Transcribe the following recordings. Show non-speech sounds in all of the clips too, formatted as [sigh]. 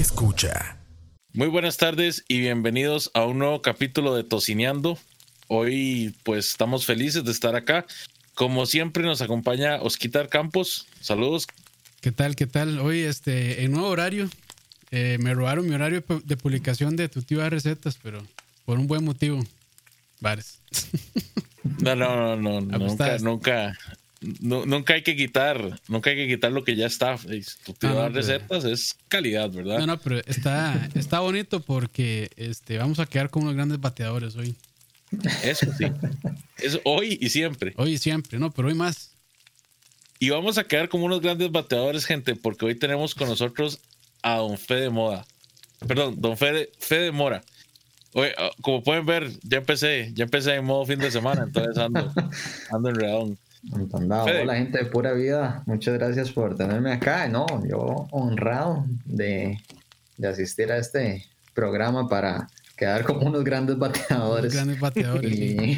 escucha. Muy buenas tardes y bienvenidos a un nuevo capítulo de Tocineando. Hoy pues estamos felices de estar acá. Como siempre nos acompaña Osquitar Campos. Saludos. ¿Qué tal? ¿Qué tal? Hoy este en nuevo horario. Eh, me robaron mi horario de publicación de tu tío de recetas, pero por un buen motivo. Vares. No, no, no, no. [laughs] nunca, nunca, nunca hay que quitar, nunca hay que quitar lo que ya está. Tu tío de recetas es calidad, ¿verdad? No, no, pero está, está bonito porque este, vamos a quedar con unos grandes bateadores hoy. Eso sí. Es hoy y siempre. Hoy y siempre, no, pero hoy más. Y vamos a quedar como unos grandes bateadores, gente, porque hoy tenemos con nosotros a Don Fede Moda. Perdón, Don Fede, Fede Mora. Oye, ah, como pueden ver, ya empecé, ya empecé en modo fin de semana, entonces ando, [laughs] ando enredado. Hola gente de pura vida, muchas gracias por tenerme acá. No, yo honrado de, de asistir a este programa para quedar como unos grandes bateadores. grandes bateadores. Y,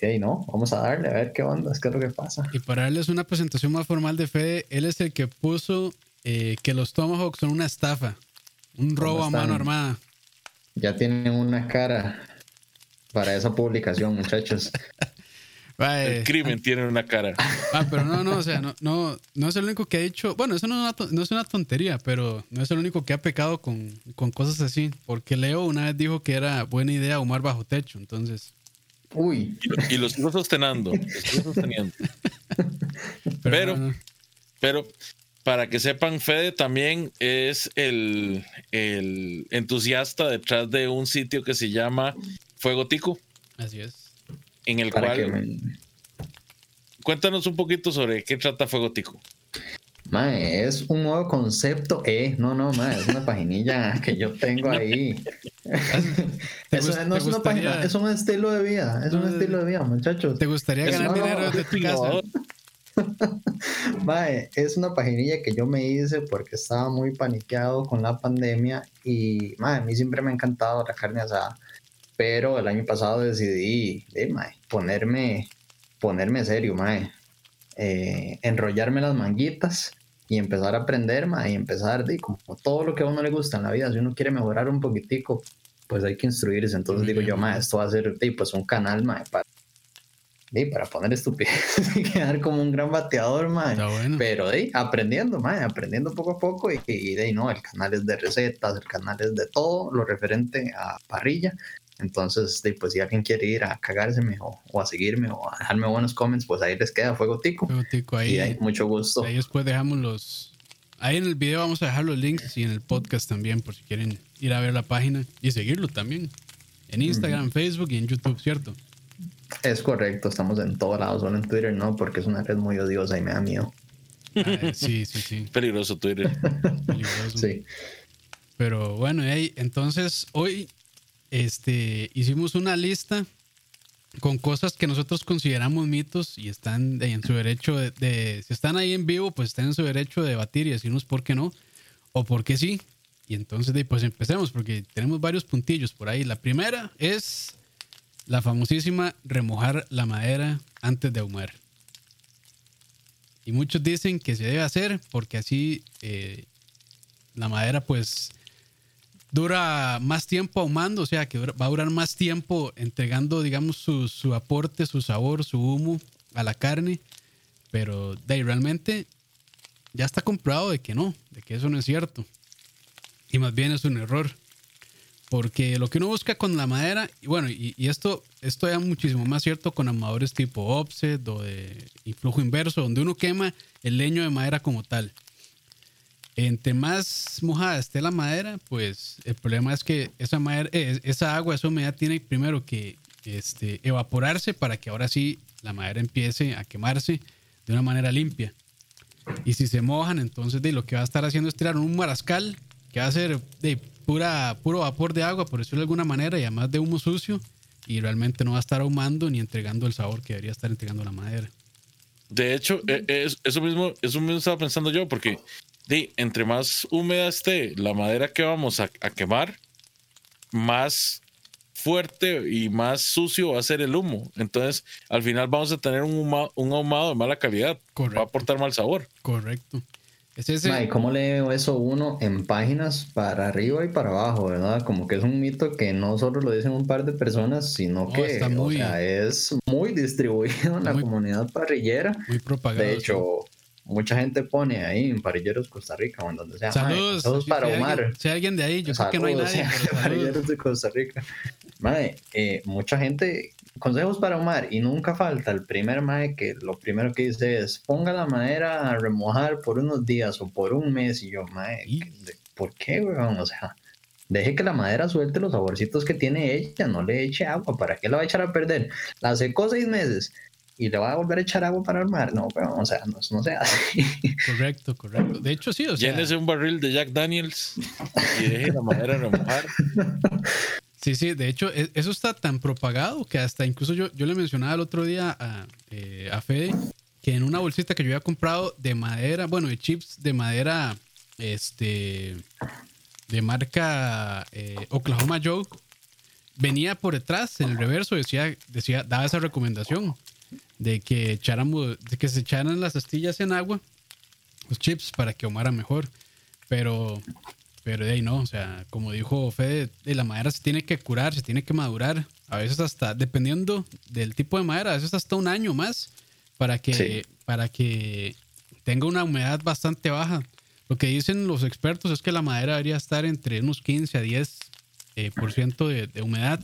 y, no, vamos a darle a ver qué onda, qué es lo que pasa. Y para darles una presentación más formal de Fede, él es el que puso eh, que los Tomahawks son una estafa, un robo a mano armada. Ya tienen una cara para esa publicación, muchachos. [laughs] El crimen tiene una cara. Ah, pero no, no, o sea, no, no, no es el único que ha dicho. Bueno, eso no, no es una tontería, pero no es el único que ha pecado con, con, cosas así. Porque Leo una vez dijo que era buena idea humar bajo techo, entonces. Uy. Y, lo sigo sosteniendo. sosteniendo. [laughs] Pero, pero, para que sepan, Fede también es el, el entusiasta detrás de un sitio que se llama Fuego Tico. Así es en el cual... Cuéntanos un poquito sobre qué trata Fuego Tico. Mae, es un nuevo concepto, eh, no, no, mae, es una paginilla que yo tengo [laughs] ahí. Eso no es una página, es un estilo de vida, es un estilo de vida, muchachos. ¿Te gustaría ganar dinero de tu casa? [laughs] Mae, es una paginilla que yo me hice porque estaba muy paniqueado con la pandemia y, mae, a mí siempre me ha encantado la carne asada pero el año pasado decidí ponerme, ponerme serio, mae. Eh, enrollarme las manguitas y empezar a aprender, mae, y empezar, de, como todo lo que a uno le gusta en la vida, si uno quiere mejorar un poquitico, pues hay que instruirse. Entonces digo yo, mae, esto va a ser pues un canal, mae, para, para poner estupidez [laughs] y quedar como un gran bateador, mae. Pero de, aprendiendo, mae, aprendiendo poco a poco y, y de, no, el canal es de recetas, el canal es de todo lo referente a parrilla. Entonces, pues si alguien quiere ir a cagárseme o, o, a seguirme o a dejarme buenos comments, pues ahí les queda Fuego Tico. Fuego Tico, ahí. Y ahí, mucho gusto. Ahí después dejamos los... Ahí en el video vamos a dejar los links y en el podcast también, por si quieren ir a ver la página y seguirlo también. En Instagram, Facebook y en YouTube, ¿cierto? Es correcto, estamos en todos lados, solo en Twitter no, porque es una red muy odiosa y me da miedo. Ah, sí, sí, sí. [laughs] Peligroso Twitter. Peligroso. Sí. Pero bueno, ahí, entonces hoy este, hicimos una lista con cosas que nosotros consideramos mitos y están en su derecho de, si están ahí en vivo, pues están en su derecho de debatir y decirnos por qué no o por qué sí. Y entonces, pues empecemos porque tenemos varios puntillos por ahí. La primera es la famosísima remojar la madera antes de ahumar. Y muchos dicen que se debe hacer porque así eh, la madera pues dura más tiempo ahumando, o sea, que va a durar más tiempo entregando, digamos, su, aporte, su sabor, su humo a la carne. Pero de ahí realmente ya está comprobado de que no, de que eso no es cierto. Y más bien es un error. Porque lo que uno busca con la madera, y bueno, y, esto, esto es muchísimo más cierto con amadores tipo offset o de influjo inverso, donde uno quema el leño de madera como tal. Entre más mojada esté la madera, pues el problema es que esa, madera, eh, esa agua, esa humedad tiene primero que este, evaporarse para que ahora sí la madera empiece a quemarse de una manera limpia. Y si se mojan, entonces de, lo que va a estar haciendo es tirar un marascal que va a ser de pura, puro vapor de agua, por decirlo de alguna manera, y además de humo sucio, y realmente no va a estar ahumando ni entregando el sabor que debería estar entregando la madera. De hecho, e, es, eso mismo, eso mismo estaba pensando yo, porque de, entre más húmeda esté la madera que vamos a, quemar, más fuerte y más sucio va a ser el humo. Entonces, al final vamos a tener un, un ahumado de mala calidad. Va a aportar mal sabor. Correcto. Es ese. ¿cómo lee eso uno en páginas para arriba y para abajo, verdad? Como que es un mito que no solo lo dicen un par de personas, sino No, que está muy- o sea, es muy distribuido en la muy- comunidad parrillera. muy propagado. De hecho, mucha gente pone ahí en Parrilleros Costa Rica o en donde sea. sí. "Mae, saludos. si- para si Omar. Alguien, si hay alguien de ahí, yo sé que no hay Saludos, nadie. [laughs] saludos. Parrilleros de Costa Rica. Mae, eh, mucha gente, consejos para Omar, y nunca falta el primer mae que lo primero que dice es ponga la madera a remojar por unos días o por un mes. Y yo, mae, Y- ¿de- ¿por qué, weón? O sea, deje que la madera suelte los saborcitos que tiene ella, no le eche agua. ¿Para qué la va a echar a perder? La secó seis meses y le va a volver a echar agua para armar. No, weón, o sea, no, no se hace. [laughs] Correcto, correcto. De hecho, sí, o sea. Llénese un barril de Jack Daniels y deje la madera remojar. Sí, sí, de hecho, e- eso está tan propagado que hasta incluso yo, yo le mencionaba el otro día a, eh, a Fede que en una bolsita que yo había comprado de madera, bueno, de chips de madera, este, de marca eh, Oklahoma Joe, venía por detrás, en el reverso, decía, decía, daba esa recomendación de que echáramos, de que se echaran las astillas en agua, los chips, para que ahumara mejor. Pero pero de ahí no, o sea, como dijo Fede, de la madera se tiene que curar, se tiene que madurar. A veces hasta, dependiendo del tipo de madera, a veces hasta un año más para que, Sí. para que tenga una humedad bastante baja. Lo que dicen los expertos es que la madera debería estar entre unos 15 a 10 eh, por ciento de, de humedad.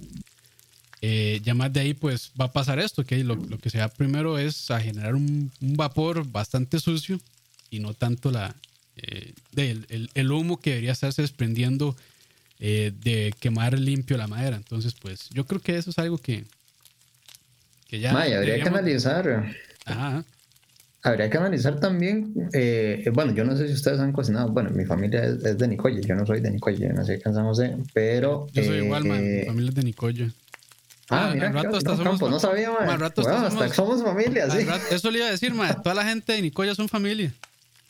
Eh, ya más de ahí, pues va a pasar esto, que lo, lo que se da primero es a generar un, un vapor bastante sucio y no tanto la, eh, del- el, el humo que debería estarse desprendiendo eh, de quemar limpio la madera. Entonces, pues yo creo que eso es algo que, que ya. Mae, habría que analizar. Ajá. Habría que analizar también, eh, eh, bueno, yo no sé si ustedes han cocinado, bueno, mi familia es, es de Nicoya, yo no soy de Nicoya, no sé qué en San José, pero... Yo soy eh, igual, man. Mi eh, familia es de Nicoya. Ah, Ah, mira, al rato hasta otro somos campo, no sabía, man. al rato Bueno, hasta somos- somos familia, Al sí. rato- eso le iba a decir, ma, toda la gente de Nicoya son familia.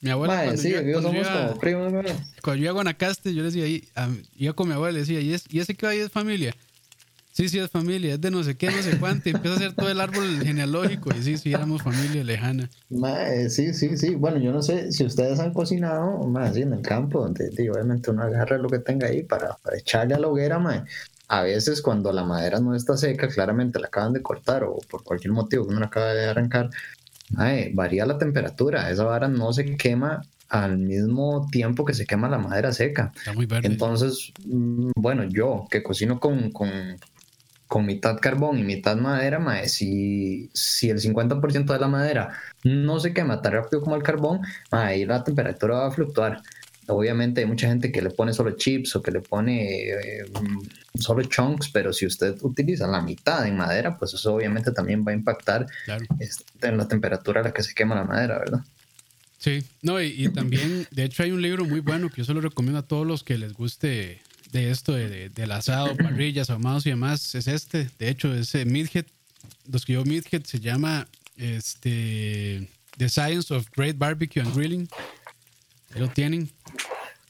Mi abuela, cuando, sí, yo, somos iba, como primos, mae. cuando yo iba a Guanacaste, yo le decía ahí, a- iba con mi abuela, le decía, ¿y, es, ¿y ese que ahí es familia? Sí, sí, es familia, es de no sé qué, no sé cuánto. Y empieza a hacer todo el árbol genealógico. Y sí, sí, éramos familia lejana. Mae, sí, sí, sí. Bueno, yo no sé si ustedes han cocinado, más así en el campo, donde sí, obviamente uno agarra lo que tenga ahí para, para echarle a la hoguera, mae. A veces cuando la madera no está seca, claramente la acaban de cortar o por cualquier motivo que uno la acaba de arrancar, varía la temperatura. Esa vara no se quema al mismo tiempo que se quema la madera seca. Está muy verde. Entonces, mm, bueno, yo que cocino con, con, con mitad carbón y mitad madera, mae, si, si el 50% de la madera no se quema tan rápido como el carbón, ahí la temperatura va a fluctuar. Obviamente hay mucha gente que le pone solo chips o que le pone eh, solo chunks, pero si usted utiliza la mitad en madera, pues eso obviamente también va a impactar claro. este, en la temperatura a la que se quema la madera, ¿verdad? Sí, no, y, y también, de hecho, hay un libro muy bueno que yo se lo recomiendo a todos los que les guste de esto, de, de- del asado, [clears throat] parrillas, ahumados y demás. Es este, de hecho, es eh, Midhead. Los que yo Midhead se llama este, The Science of Great Barbecue and Grilling. Ahí lo tienen.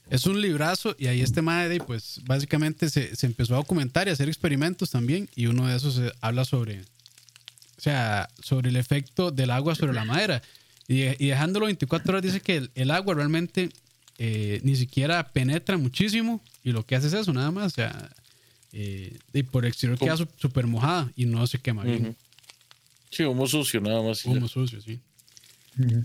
Es un librazo y ahí este madre, pues básicamente se, se empezó a documentar y a hacer experimentos también. Y uno de esos eh, habla sobre, o sea, sobre el efecto del agua sobre la madera. Y, y dejándolo 24 horas dice que el, el agua realmente eh, ni siquiera penetra muchísimo y lo que hace es eso, nada más. O sea, eh, y por exterior queda súper mojada y no se quema bien. Sí, humo sucio, nada más. y ya. Humo sucio, sí.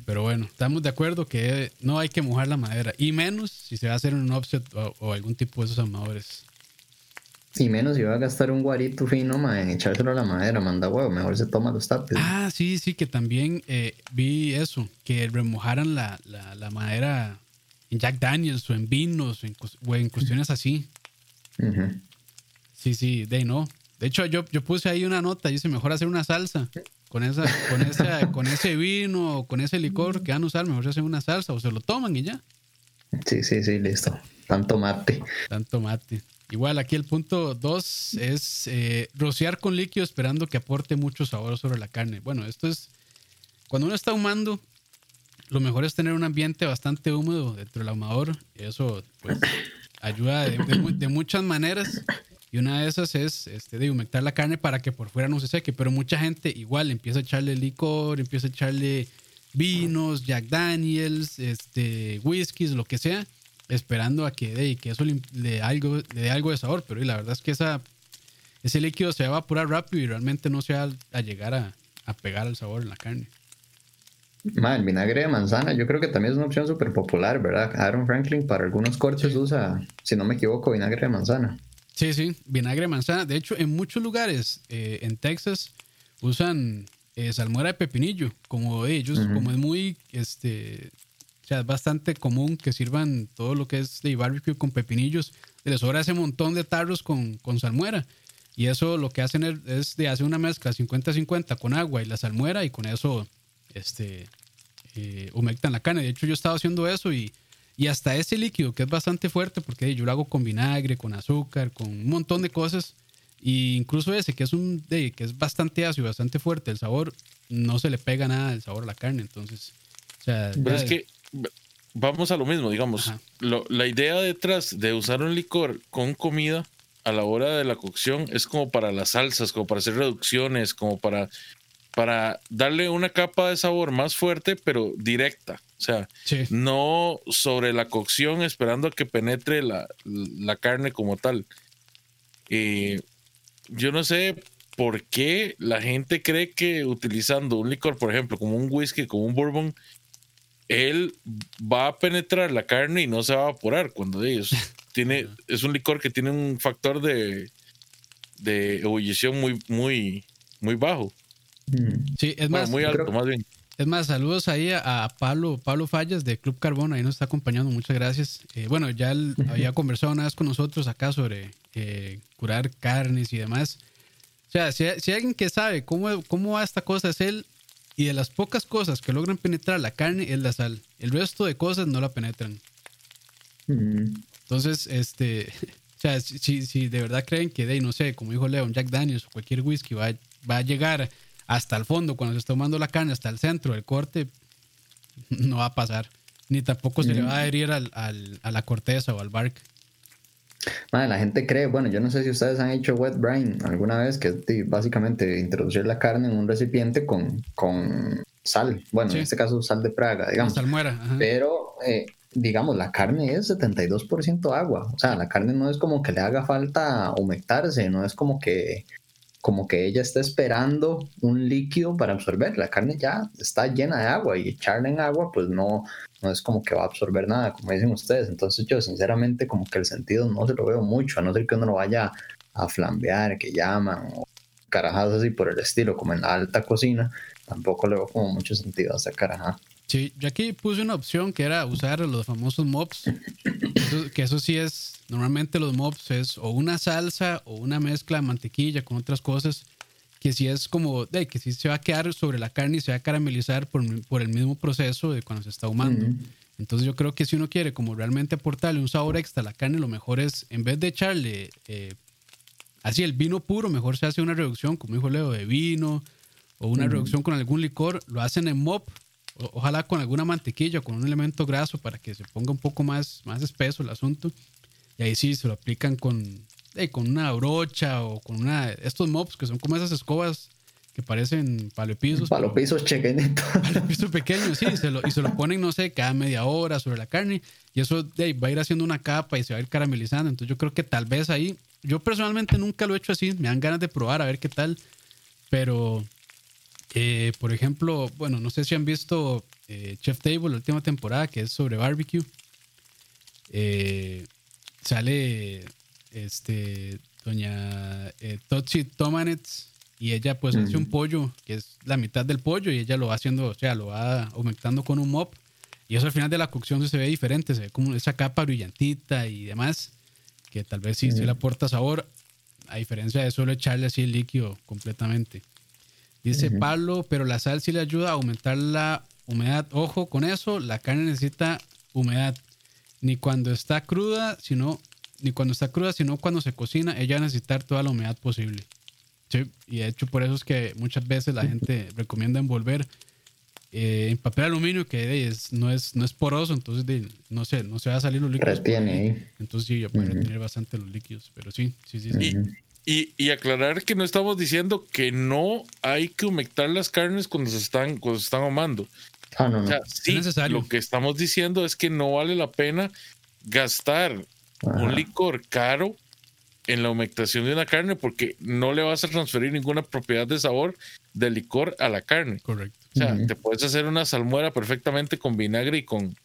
Pero bueno, estamos de acuerdo que no hay que mojar la madera y menos si se va a hacer un offset o, o algún tipo de esos amadores. Y menos si va a gastar un guarito fino, mae, en echárselo a la madera, manda huevo, mejor se toma los tapes. Ah, sí, sí, que también eh, vi eso, que remojaran la, la, la madera en Jack Daniels o en vinos o en, cos- o en cuestiones así. Sí, sí, de no. De hecho, yo, yo puse ahí una nota, dice mejor hacer una salsa con esa, con esa, con ese vino o con ese licor que van a usar, mejor se hacen una salsa o se lo toman y ya. Sí, sí, sí, listo. Tanto mate. Tanto mate. Igual aquí el punto 2 es eh, rociar con líquido esperando que aporte mucho sabor sobre la carne. Bueno, esto es cuando uno está ahumando, lo mejor es tener un ambiente bastante húmedo dentro del ahumador. Eso pues ayuda de, de muchas maneras. Y una de esas es este, de humectar la carne para que por fuera no se seque. Pero mucha gente igual empieza a echarle licor, empieza a echarle vinos, Jack Daniels, este, whiskies, lo que sea, esperando a que, de, que eso le, le algo, le dé algo de sabor. Pero la verdad es que esa, ese líquido se va a evaporar rápido y realmente no se va a, llegar a, a, pegar el sabor en la carne. el vinagre de manzana, yo creo que también es una opción súper popular, ¿verdad? Aaron Franklin para algunos cortes usa, si no me equivoco, vinagre de manzana. Sí, sí, vinagre manzana. De hecho, en muchos lugares eh, en Texas usan eh, salmuera de pepinillo, como ellos, como es muy, este, o sea, es bastante común que sirvan todo lo que es de barbecue con pepinillos. Les sobra ese montón de tarros con, con salmuera. Y eso lo que hacen es, de hacer una mezcla 50-50 con agua y la salmuera y con eso este, eh, humectan la carne. De hecho, yo estaba haciendo eso y y hasta ese líquido que es bastante fuerte, porque yo lo hago con vinagre, con azúcar, con un montón de cosas. E incluso ese que es un que es bastante ácido, bastante fuerte, el sabor no se le pega nada el sabor a la carne. Entonces, o sea, pero es que vamos a lo mismo, digamos. la idea detrás de usar un licor con comida a la hora de la cocción es como para las salsas, como para hacer reducciones, como para para darle una capa de sabor más fuerte, pero directa. O sea, no sobre la cocción esperando a que penetre la, carne como tal. Eh, yo no sé por qué la gente cree que utilizando un licor, por ejemplo, como un whisky, como un bourbon, él va a penetrar la carne y no se va a evaporar cuando ellos [laughs] tiene es un licor que tiene un factor de, de ebullición muy muy muy bajo. Mm. Sí, es más. muy alto, más bien. Es más, saludos ahí a, Pablo, Pablo Fallas de Club Carbón, ahí nos está acompañando, muchas gracias. Eh, bueno, ya él había conversado una vez con nosotros acá sobre eh, curar carnes y demás. O sea, si, hay alguien que sabe cómo, cómo va esta cosa es él, y de las pocas cosas que logran penetrar la carne es la sal. El resto de cosas no la penetran. Entonces, este, [laughs] o sea, si, si, de verdad creen que, de, no sé, como dijo Leon, Jack Daniels o cualquier whisky va, va a llegar hasta el fondo, cuando se está tomando la carne, hasta el centro del corte, no va a pasar. Ni tampoco se le va a adherir al, a la corteza o al bark. la gente cree, bueno, yo no sé si ustedes han hecho wet brine alguna vez, que es básicamente introducir la carne en un recipiente con, con sal. Bueno, en este caso sal de Praga, digamos. Salmuera. Pero, eh, digamos, la carne es 72% agua. O sea, la carne no es como que le haga falta humectarse, no es como que como que ella está esperando un líquido para absorber. La carne ya está llena de agua y echarla en agua pues no, no es como que va a absorber nada, como dicen ustedes. Entonces yo sinceramente como que el sentido no se lo veo mucho, a no ser que uno lo vaya a flambear, que llaman, o carajadas así por el estilo, como en la alta cocina, tampoco le veo como mucho sentido a esa carajada. Sí, yo aquí puse una opción que era usar los famosos mops, que eso sí es, normalmente los mops es o una salsa o una mezcla de mantequilla con otras cosas, que sí es como, de, que sí se va a quedar sobre la carne y se va a caramelizar por, por el mismo proceso de cuando se está ahumando. Entonces yo creo que si uno quiere como realmente aportarle un sabor extra a la carne, lo mejor es, en vez de echarle eh, así el vino puro, mejor se hace una reducción, como dijo Leo, de vino o una reducción con algún licor, lo hacen en mop ojalá con alguna mantequilla, con un elemento graso para que se ponga un poco más, más espeso el asunto. Y ahí sí se lo aplican con, eh, con una brocha o con una estos mops que son como esas escobas que parecen palopisos. Palopisos chequenitos. [laughs] Palopisos pequeños, sí, se lo, y se lo ponen, no sé, cada media hora sobre la carne. Y eso va a ir haciendo una capa y se va a ir caramelizando. Entonces yo creo que tal vez ahí, yo personalmente nunca lo he hecho así, me dan ganas de probar a ver qué tal. Pero eh, por ejemplo, bueno, no sé si han visto eh, Chef Table, la última temporada, que es sobre barbecue. Eh, sale este doña Totsi Tomanets y ella pues hace un pollo que es la mitad del pollo y ella lo va haciendo, o sea, lo va aumentando con un mop y eso al final de la cocción se ve diferente, se ve como esa capa brillantita y demás que tal vez sí, sí le aporta sabor a diferencia de solo echarle así el líquido completamente. Dice Pablo, pero la sal sí le ayuda a aumentar la humedad. Ojo con eso, la carne necesita humedad. Ni cuando está cruda, sino ni cuando está cruda, sino cuando se cocina, ella va a necesitar toda la humedad posible. Sí, y de hecho por eso es que muchas veces la gente recomienda envolver eh, en papel aluminio que es, no, es, no es poroso, entonces no, sé, no se va a salir los líquidos. Retiene Entonces sí, ya puede retener bastante los líquidos, pero sí, sí, sí. sí. Y, aclarar que no estamos diciendo que no hay que humectar las carnes cuando se están, cuando se están ahumando. Ah, no, no. O sea, Es sí, necesario. lo que estamos diciendo es que no vale la pena gastar Ajá. un licor caro en la humectación de una carne porque no le vas a transferir ninguna propiedad de sabor del licor a la carne. Correcto. O sea, te puedes hacer una salmuera perfectamente con vinagre y con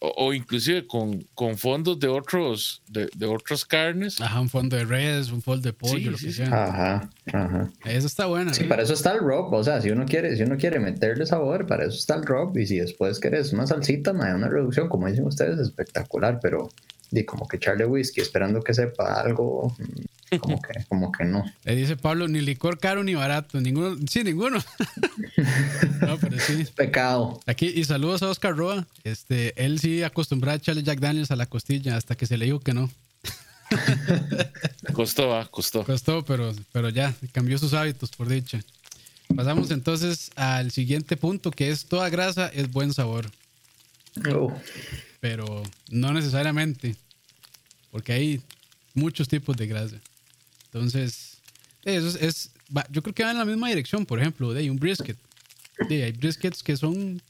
o, o inclusive con, con fondos de otros de, de otras carnes. Ajá, un fondo de res, un fondo de pollo, Sí, lo sí, que sí. sea. Ajá, ajá. Esa está buena. Sí, ¿eh? para eso está el rub. O sea, si uno quiere, si uno quiere meterle sabor, para eso está el rub. Y si después quieres una salsita, una reducción, como dicen ustedes, espectacular. Pero di como que echarle whisky esperando que sepa algo, mm, como que, como que no. Le dice Pablo, ni licor caro ni barato. Ninguno, sí, ninguno. [laughs] no, pero sí. Pecado. Aquí, y saludos a Oscar Roa. Este, él sí acostumbraba a echarle Jack Daniels a la costilla hasta que se le dijo que no. [laughs] Costó, ah, costó. Costó, pero, pero ya, cambió sus hábitos, por dicha. Pasamos entonces al siguiente punto, que es toda grasa es buen sabor, Uh, pero no necesariamente, porque hay muchos tipos de grasa. Entonces, eso es, es- va- yo creo que va en la misma dirección, por ejemplo, de un brisket. Sí, hay briskets que son,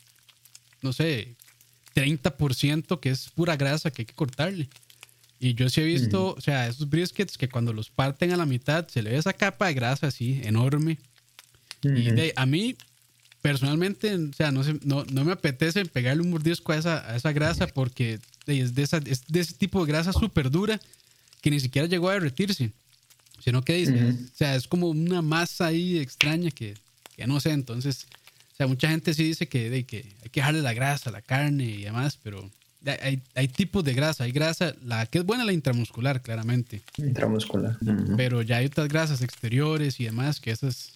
no sé, 30% que es pura grasa que hay que cortarle. Y yo sí he visto, o sea, esos briskets que cuando los parten a la mitad se le ve esa capa de grasa así, enorme. Y de, a mí, personalmente, o sea, no, no, no me apetece pegarle un mordisco a esa, a esa grasa porque es, de esa, es de ese tipo de grasa súper dura que ni siquiera llegó a derretirse. Sino que dice, Ujú. o sea, es como una masa ahí extraña que, que no sé. Entonces, o sea, mucha gente sí dice que, de, que hay que dejarle la grasa, la carne y demás, pero hay- hay, tipos de grasa. Hay grasa, la que es buena, la intramuscular, claramente. intramuscular. Pero ya hay otras grasas exteriores y demás que esas,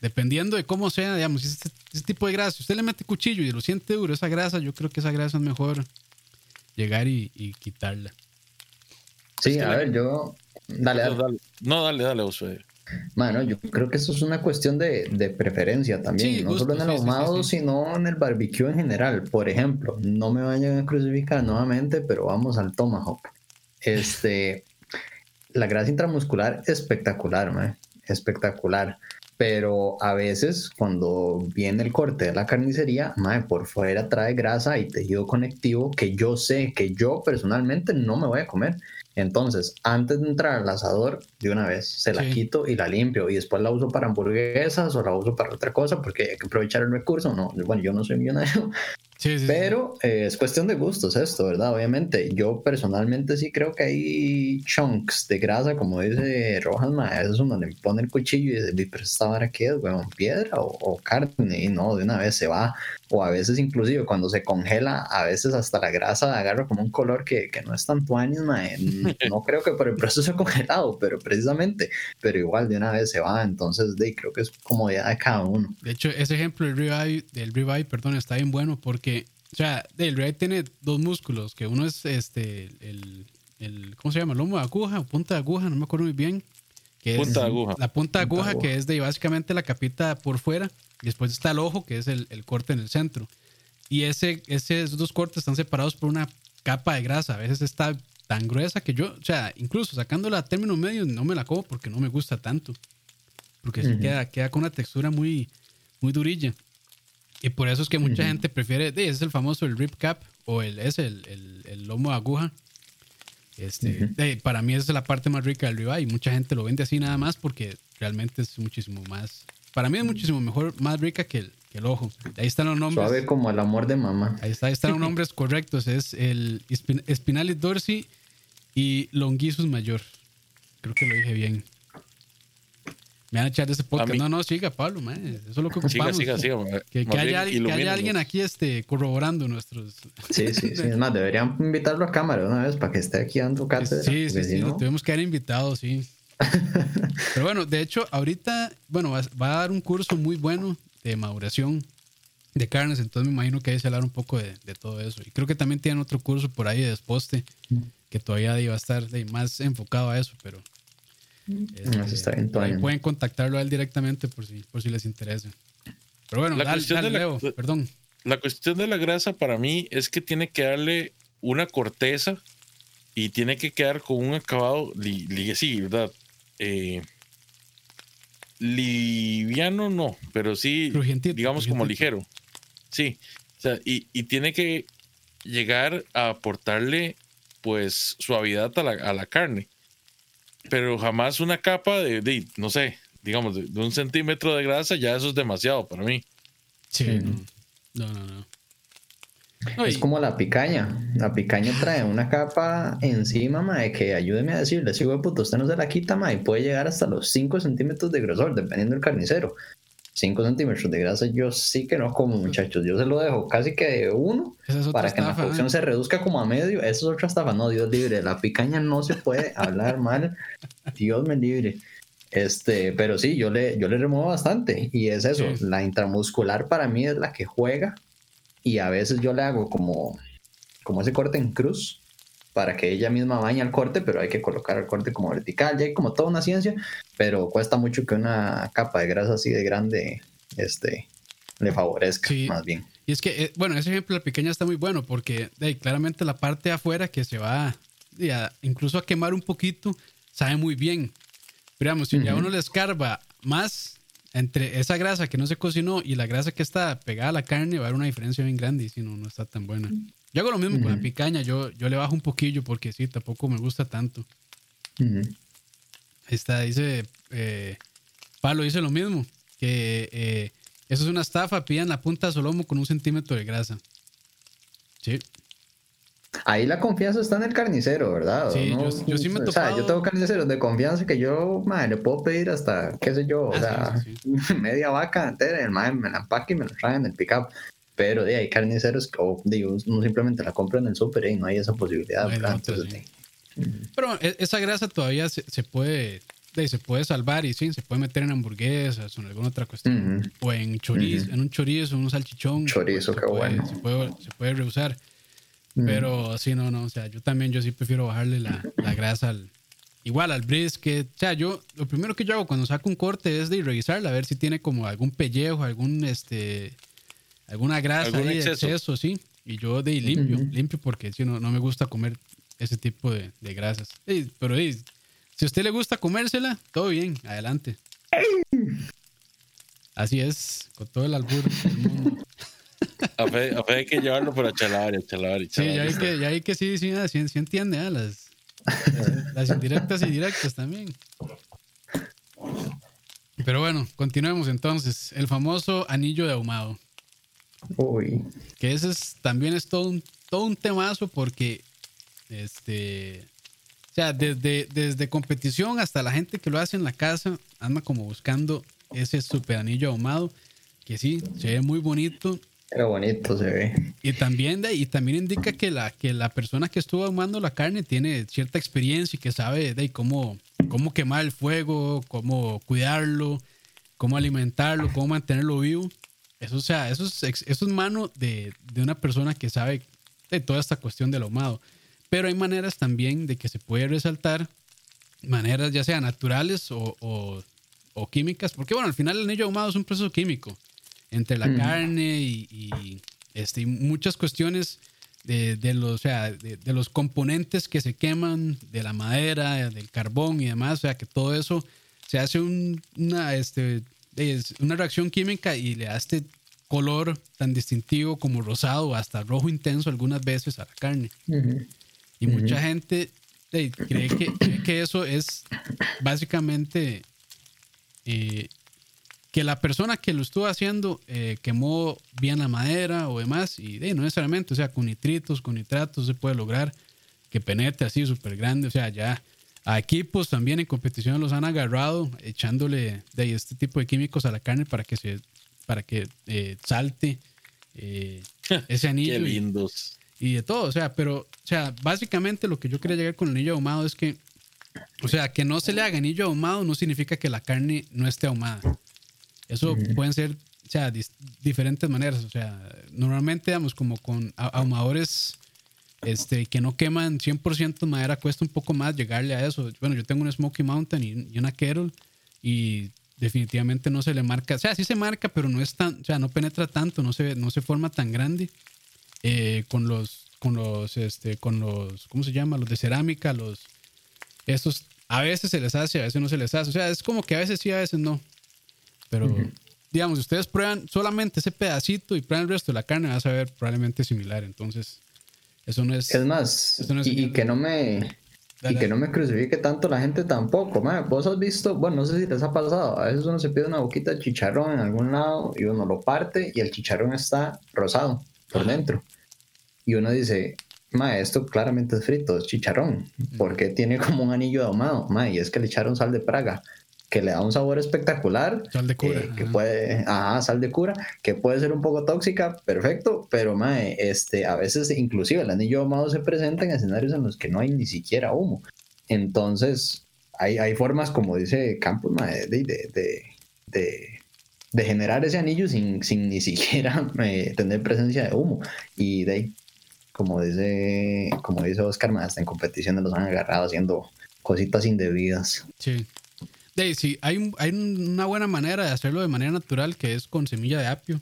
dependiendo de cómo sea, digamos, ese, ese tipo de grasa, si usted le mete cuchillo y lo siente duro, esa grasa, yo creo que esa grasa es mejor llegar y, y quitarla. Sí, Es que a la- ver, yo. Dale, No, dale. dale, no, dale, dale, Josué. Mano, yo creo que eso es una cuestión de, de preferencia también, Sí, no gusto, solo en el sí, sí, sí, ahumado, sí. sino en el barbecue en general. Por ejemplo, no me vayan a crucificar nuevamente, pero vamos al tomahawk. Este, la grasa intramuscular espectacular, man, espectacular. Pero a veces cuando viene el corte de la carnicería, mae, por fuera trae grasa y tejido conectivo que yo sé que yo personalmente no me voy a comer. Entonces, antes de entrar al asador, de una vez se la Sí. quito y la limpio y después la uso para hamburguesas o la uso para otra cosa porque hay que aprovechar el recurso. No, bueno, yo no soy millonario, [laughs] Sí, sí, pero eh, es cuestión de gustos esto, ¿verdad? Obviamente, yo personalmente sí creo que hay chunks de grasa, como dice Rojas, ma, eso es donde le pone el cuchillo y dice, "Di, pero esta vara qué es, weón, piedra o, o carne, y no, de una vez se va. O a veces inclusive cuando se congela, a veces hasta la grasa agarra como un color que, que no es tan tuanis, ma, no creo que por el proceso [laughs] congelado, pero precisamente, pero igual de una vez se va, entonces de, creo que es comodidad de cada uno. De hecho, ese ejemplo del ribeye, del ribeye, perdón, está bien bueno porque, o sea, el ribeye tiene dos músculos, que uno es este, el, el ¿cómo se llama? Lomo de aguja o punta de aguja, no me acuerdo muy bien. Que es Punta de aguja. La punta de Punta de aguja, que aguja. es de básicamente la capita por fuera, después está el ojo, que es el, el corte en el centro. Y ese, ese- esos dos cortes están separados por una capa de grasa. A veces está tan gruesa que yo, o sea, incluso sacándola a término medio, no me la como porque no me gusta tanto. Porque sí Ujú. queda, queda con una textura muy, muy durilla. Y por eso es que mucha gente prefiere, de, ese es el famoso el rib cap o el, es el, el, el lomo de aguja. Este, de, para mí esa es la parte más rica del ribeye y mucha gente lo vende así nada más porque realmente es muchísimo más, para mí es muchísimo mejor, más rica que el, que el ojo. Ahí están los nombres. Suave como el amor de mamá. Ahí, está, ahí están los nombres [laughs] correctos. Es el Spin- Spinalis dorsi y Longisus mayor. Creo que lo dije bien. Me van a echar de ese podcast. mí- No, no, siga, Pablo. man. Eso es lo que Siga, ocupamos. siga, siga. ma- Que, haya, alguien- que haya ilumínanos. alguien aquí este, corroborando nuestros. Sí, sí, sí. [laughs] Es más, deberían invitarlo a cámara una vez para que esté aquí dando cátedra. Sí, sí, sí, si lo no- tuvimos que haber invitado, sí. Pero bueno, de hecho, ahorita, bueno, va, va a dar un curso muy bueno de maduración de carnes, entonces me imagino que ahí se hablar un poco de, de todo eso. Y creo que también tienen otro curso por ahí de desposte que todavía iba a estar de, más enfocado a eso, pero este, Eso está bien, ahí todavía. pueden contactarlo a él directamente por si, por si les interesa. Pero bueno, La dale, cuestión dale, de la- Leo, perdón. La cuestión de la grasa para mí es que tiene que darle una corteza y tiene que quedar con un acabado, li, li- sí, ¿verdad? Eh, liviano no, pero sí, digamos como ligero. Sí, o sea, y, y tiene que llegar a aportarle pues suavidad a la, a la carne. Pero jamás una capa de, de no sé, digamos, de, de un centímetro de grasa, ya eso es demasiado para mí. Sí, Sí. no. No, no, no. Es como la picaña. La picaña trae una capa encima, mae, que ayúdeme a decirle, si de puto, usted no se la quita, mae, y puede llegar hasta los 5 centímetros de grosor, dependiendo del carnicero. 5 centímetros de grasa yo sí que no como, muchachos. Yo se lo dejo casi que de uno es para que la producción ¿eh? se reduzca como a medio. Eso es otra estafa. No, Dios libre. La picaña no se puede [laughs] hablar mal. Dios me libre. Este, pero sí, yo le, yo le remuevo bastante. Y es eso. Sí. La intramuscular para mí es la que juega. Y a veces yo le hago como, como ese corte en cruz para que ella misma bañe el corte, pero hay que colocar el corte como vertical. Ya hay como toda una ciencia, pero cuesta mucho que una capa de grasa así de grande este, le favorezca, Sí. más bien. Y es que, eh, bueno, ese ejemplo de la pequeña está muy bueno porque ahí, claramente la parte de afuera que se va a- incluso a quemar un poquito, sabe muy bien. Pero digamos, si ya uno le escarba más entre esa grasa que no se cocinó y la grasa que está pegada a la carne, va a haber una diferencia bien grande y si no, no está tan buena. Yo hago lo mismo con la picaña, yo, yo le bajo un poquillo porque sí, tampoco me gusta tanto. Ahí está, dice eh, Pablo, dice lo mismo, que eh, eso es una estafa, pidan la punta de su lomo con un centímetro de grasa. Sí, Ahí la confianza está en el carnicero, ¿verdad? Sí, ¿No? yo- yo sí me he O sea, topado- yo tengo carniceros de confianza que yo, madre, le puedo pedir hasta, qué sé yo, o Ah, sea, sí, [laughs] media vaca entera, el madre me la empaca y me la trae en el pick-up. Pero de hay carniceros que, o digo, uno simplemente la compra en el súper y no hay esa posibilidad, No hay ¿verdad? otra, Entonces, Pero e- esa grasa todavía se, se puede de, se puede salvar y sí, se puede meter en hamburguesas o en alguna otra cuestión. Ujú. O en chorizo, Ujú. en un chorizo, en un salchichón. Chorizo, qué puede- bueno. Se puede, se puede reusar. Ujú. Pero sí, no, no. O sea, yo también, yo sí prefiero bajarle la, la grasa al. Igual al brisket. O sea, yo lo primero que yo hago cuando saco un corte es de revisarla, a ver si tiene como algún pellejo, algún este. alguna grasa Algún ahí, exceso. exceso, sí. Y yo de limpio, limpio porque si no, no me gusta comer ese tipo de, de grasas. Sí, pero sí, si a usted le gusta comérsela, todo bien, adelante. Así es, con todo el albur del mundo. [laughs] A fe, a fe hay que llevarlo para Chalavari, Chalavari, Sí, ya vi que, ya vi que sí, sí, sí, sí entiende, ah, las, las indirectas y directas también. Pero bueno, continuemos entonces. El famoso anillo de ahumado. Uy. Que ese es, también es todo un, todo un temazo porque, este, o sea, desde, desde competición hasta la gente que lo hace en la casa, anda como buscando ese super anillo ahumado, que sí, se ve muy bonito. Qué bonito se ve. Y también, de, y también indica que la, que la persona que estuvo ahumando la carne tiene cierta experiencia y que sabe de cómo, cómo quemar el fuego, cómo cuidarlo, cómo alimentarlo, cómo mantenerlo vivo. Eso, o sea, eso es, eso es mano de, de una persona que sabe de toda esta cuestión del ahumado. Pero hay maneras también de que se puede resaltar, maneras ya sea naturales o, o- o químicas, porque bueno, al final el anillo ahumado es un proceso químico entre la Mm. carne y, y, este, y muchas cuestiones de, de los, o sea, de, de los componentes que se queman, de la madera, del carbón y demás, o sea, que todo eso se hace un- una, este, es una reacción química y le da este color tan distintivo como rosado, hasta rojo intenso algunas veces a la carne. Y mucha gente cree, que, cree que eso es básicamente eh, que la persona que lo estuvo haciendo eh, quemó bien la madera o demás. Y eh, no necesariamente, o sea, con nitritos, con nitratos se puede lograr que penetre así súper grande. O sea, ya a equipos también en competición los han agarrado echándole de este tipo de químicos a la carne para que se para que eh, salte eh, [laughs] ese anillo. Qué y- lindos. y de todo, o sea, pero, o sea, básicamente lo que yo quería llegar con el anillo ahumado es que, o sea, que no se le haga anillo ahumado no significa que la carne no esté ahumada. Eso pueden ser, o sea, diferentes maneras, o sea, normalmente, digamos, como con ahumadores este, que no queman 100% madera, cuesta un poco más llegarle a eso. Bueno, yo tengo una Smoky Mountain y, y una Kettle y definitivamente no se le marca, o sea, sí se marca, pero no es tan, o sea, no penetra tanto, no se, no se forma tan grande eh, con los, con los, este, con los, ¿cómo se llama? Los de cerámica, los, estos, a veces se les hace, a veces no se les hace. O sea, es como que a veces sí, a veces no. Pero, digamos, si ustedes prueban solamente ese pedacito y prueban el resto de la carne, vas a ver probablemente similar. Entonces, eso no es. Es más, eso no es y, y que no me. Y Dale. que no me crucifique tanto la gente tampoco, man. Vos has visto, bueno, no sé si les ha pasado, a veces uno se pide una boquita de chicharrón en algún lado y uno lo parte y el chicharrón está rosado por dentro. Y uno dice, ma, esto claramente es frito, es chicharrón, porque tiene como un anillo ahumado, ma, y es que le echaron sal de Praga, que le da un sabor espectacular. Sal de cura. eh, que puede, ajá, sal de cura, que puede ser un poco tóxica, perfecto, pero mae, este, a veces inclusive el anillo ahumado se presenta en escenarios en los que no hay ni siquiera humo. Entonces, hay, hay formas, como dice Campos, mae, de, de, de, de- de generar ese anillo sin, sin ni siquiera [laughs] eh, tener presencia de humo. Y de ahí, como dice, como dice Oscar, mae, hasta en competiciones los han agarrado haciendo cositas indebidas. Sí. Ahí, sí, hay, un- hay una buena manera de hacerlo de manera natural que es con semilla de apio.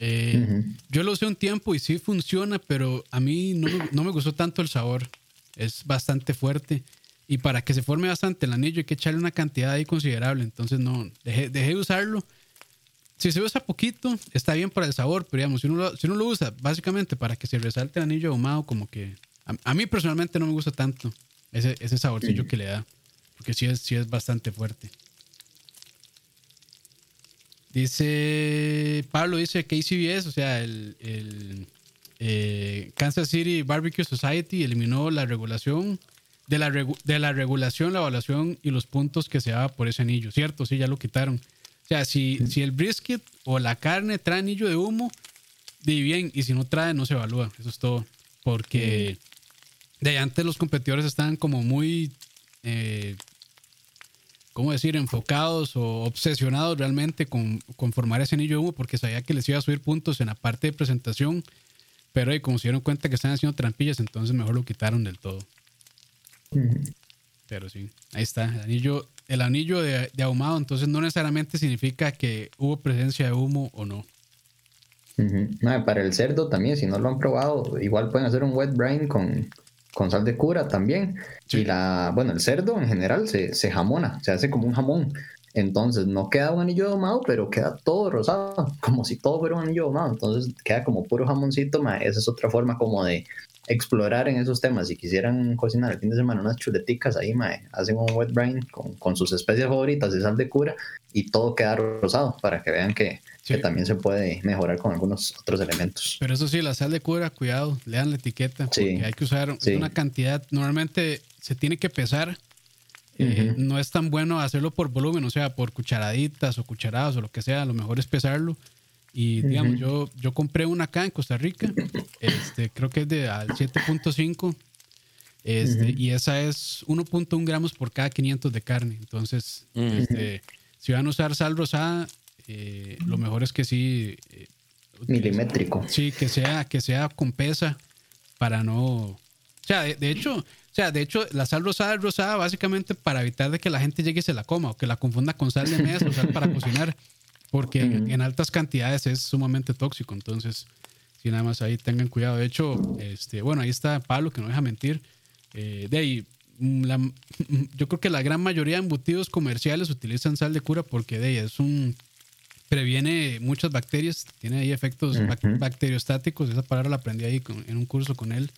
Eh. Yo lo usé un tiempo y sí funciona, pero a mí no me, no me gustó tanto el sabor. Es bastante fuerte. Y para que se forme bastante el anillo hay que echarle una cantidad ahí considerable. Entonces no, dejé, dejé de usarlo. Si se usa poquito, está bien para el sabor, pero digamos, si uno lo, si uno lo usa básicamente para que se resalte el anillo ahumado, como que a, a mí personalmente no me gusta tanto ese, ese saborcillo que le da, porque sí es, sí es bastante fuerte. Dice Pablo, dice que KCBS, o sea, el, el, eh, Kansas City Barbecue Society eliminó la regulación de la, regu- de la regulación, la evaluación y los puntos que se daba por ese anillo, ¿cierto? Sí, ya lo quitaron. O sea, si, si el brisket o la carne trae anillo de humo, di bien, y si no trae, no se evalúa. Eso es todo. Porque de antes los competidores estaban como muy, eh, ¿cómo decir?, enfocados o obsesionados realmente con, con formar ese anillo de humo porque sabía que les iba a subir puntos en la parte de presentación. Pero ahí, como se dieron cuenta que están haciendo trampillas, entonces mejor lo quitaron del todo. Pero sí, ahí está. El anillo, el anillo de, de ahumado, entonces no necesariamente significa que hubo presencia de humo o no. Para el cerdo también, si no lo han probado, igual pueden hacer un wet brine con, con sal de cura también. Sí. Y la, bueno, el cerdo en general se, se jamona, se hace como un jamón. Entonces no queda un anillo ahumado, pero queda todo rosado, [laughs] como si todo fuera un anillo ahumado. Entonces queda como puro jamoncito, mae. Esa es otra forma como de explorar en esos temas. Si quisieran cocinar el fin de semana unas chuleticas ahí, mae, hacen un wet brine con, con sus especias favoritas de sal de cura y todo queda rosado para que vean que, Sí. que también se puede mejorar con algunos otros elementos. Pero eso sí, la sal de cura, cuidado, lean la etiqueta, Sí. porque hay que usar Sí. una cantidad, normalmente se tiene que pesar. eh, Ujú. no es tan bueno hacerlo por volumen, o sea, por cucharaditas o cucharadas o lo que sea, lo mejor es pesarlo. Y digamos, yo, yo compré una acá en Costa Rica, este, creo que es de al 7.5, este, Ujú. y esa es 1.1 gramos por cada 500 de carne. Entonces, Ujú. este, si van a usar sal rosada, eh, lo mejor es que sí. eh, Milimétrico. Sí, que sea, que sea con pesa para no. O sea, de, de hecho, o sea, de hecho, la sal rosada es rosada básicamente para evitar de que la gente llegue y se la coma o que la confunda con sal de mesa o sal para [laughs] cocinar. Porque en, en altas cantidades es sumamente tóxico. Entonces, si nada más ahí tengan cuidado. De hecho, este, bueno, ahí está Pablo, que no deja mentir. Eh, de ahí, mm, la- [laughs] yo creo que la gran mayoría de embutidos comerciales utilizan sal de cura porque de ahí es un previene muchas bacterias, tiene ahí efectos bacteriostáticos, esa palabra la aprendí ahí con- en un curso con él.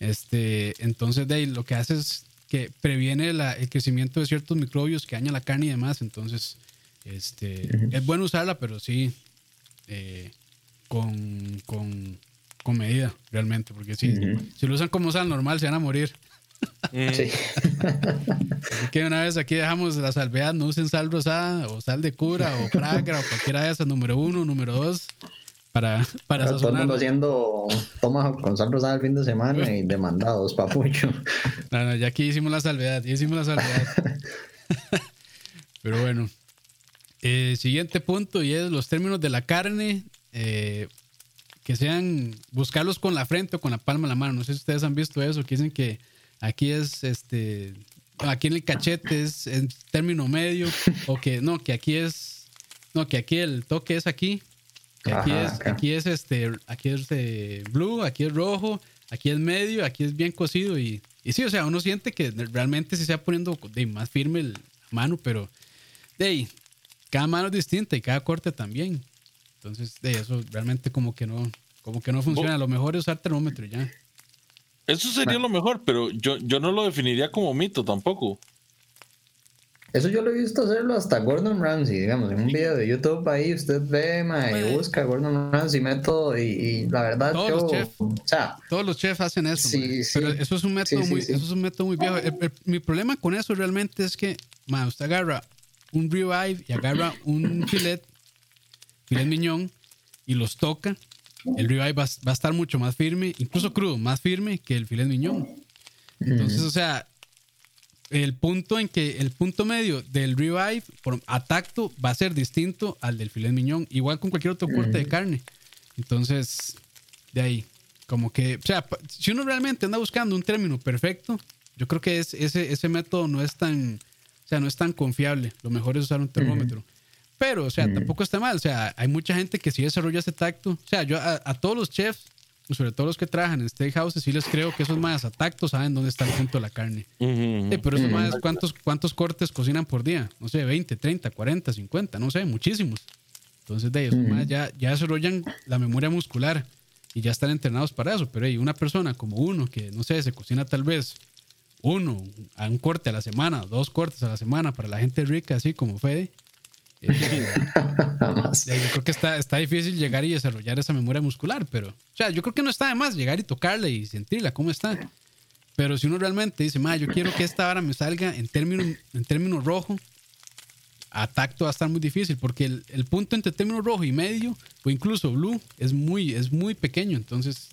Este, entonces de ahí lo que hace es que previene la- el crecimiento de ciertos microbios que dañan la carne y demás, entonces este, es bueno usarla, pero sí eh, con, con, con medida realmente, porque si, Ujú. si lo usan como sal normal se van a morir. Mm. Sí. Así [laughs] que una vez aquí dejamos la salvedad, no usen sal rosada o sal de cura o pragra o cualquiera de esas, número uno, número dos, para, para Ahora todo el mundo haciendo toma con sal rosada el fin de semana y demandados, papucho. No, no, ya aquí hicimos la salvedad, ya hicimos la salvedad. [laughs] Pero bueno, eh, siguiente punto y es los términos de la carne, eh, que sean, buscarlos con la frente o con la palma de la mano. No sé si ustedes han visto eso, que dicen que aquí es, este, aquí en el cachete es en término medio, o que no, que aquí es, no, que aquí el toque es aquí, que aquí Ajá, es, acá. aquí es este, aquí es eh, blue, aquí es rojo, aquí es medio, aquí es bien cocido y, y sí, o sea, uno siente que realmente se está poniendo de más firme la mano, pero de ahí, cada mano es distinta y cada corte también. Entonces, de eso realmente como que no, como que no funciona. Lo mejor es usar termómetro y ya. Eso sería lo mejor, pero yo, yo no lo definiría como mito tampoco. Eso yo lo he visto hacerlo hasta Gordon Ramsay, digamos, en un video de YouTube ahí usted ve, y busca Gordon Ramsay método y, la verdad todos yo, los chefs, o sea, todos los chefs hacen eso, sí, pero eso es un método sí, muy, eso es un método muy viejo. mi problema con eso realmente es que, ma, usted agarra un ribeye y agarra un filet, filet miñón y los toca, el ribeye va, va, a estar mucho más firme, incluso crudo, más firme que el filet miñón. Entonces, o sea, el punto en que el punto medio del ribeye por, a tacto va a ser distinto al del filet miñón, igual con cualquier otro corte de carne. Entonces, de ahí, como que, o sea, si uno realmente anda buscando un término perfecto, yo creo que es, ese, ese método no es tan, o sea, no es tan confiable. Lo mejor es usar un termómetro. Pero, o sea, tampoco está mal. O sea, hay mucha gente que sí desarrolla ese tacto. O sea, yo a, a todos los chefs sobre todo los que trabajan en steakhouses, sí les creo que esos más a tacto saben dónde está el punto de la carne. pero esos más, ¿cuántos, ¿cuántos cortes cocinan por día? No sé, 20, 30, 40, 50, no sé, muchísimos. Entonces, de ellos más ya, ya desarrollan la memoria muscular y ya están entrenados para eso. Pero hay una persona como uno que, no sé, se cocina tal vez uno, a un corte a la semana, dos cortes a la semana para la gente rica, así como Fede yo creo que está, está difícil llegar y desarrollar esa memoria muscular, pero, o sea, yo creo que no está de más llegar y tocarla y sentirla, cómo está. Pero si uno realmente dice, yo quiero que esta vara me salga en términos en término rojo, a tacto va a estar muy difícil, porque el, el, punto entre término rojo y medio, o incluso blue, es muy, es muy pequeño. Entonces,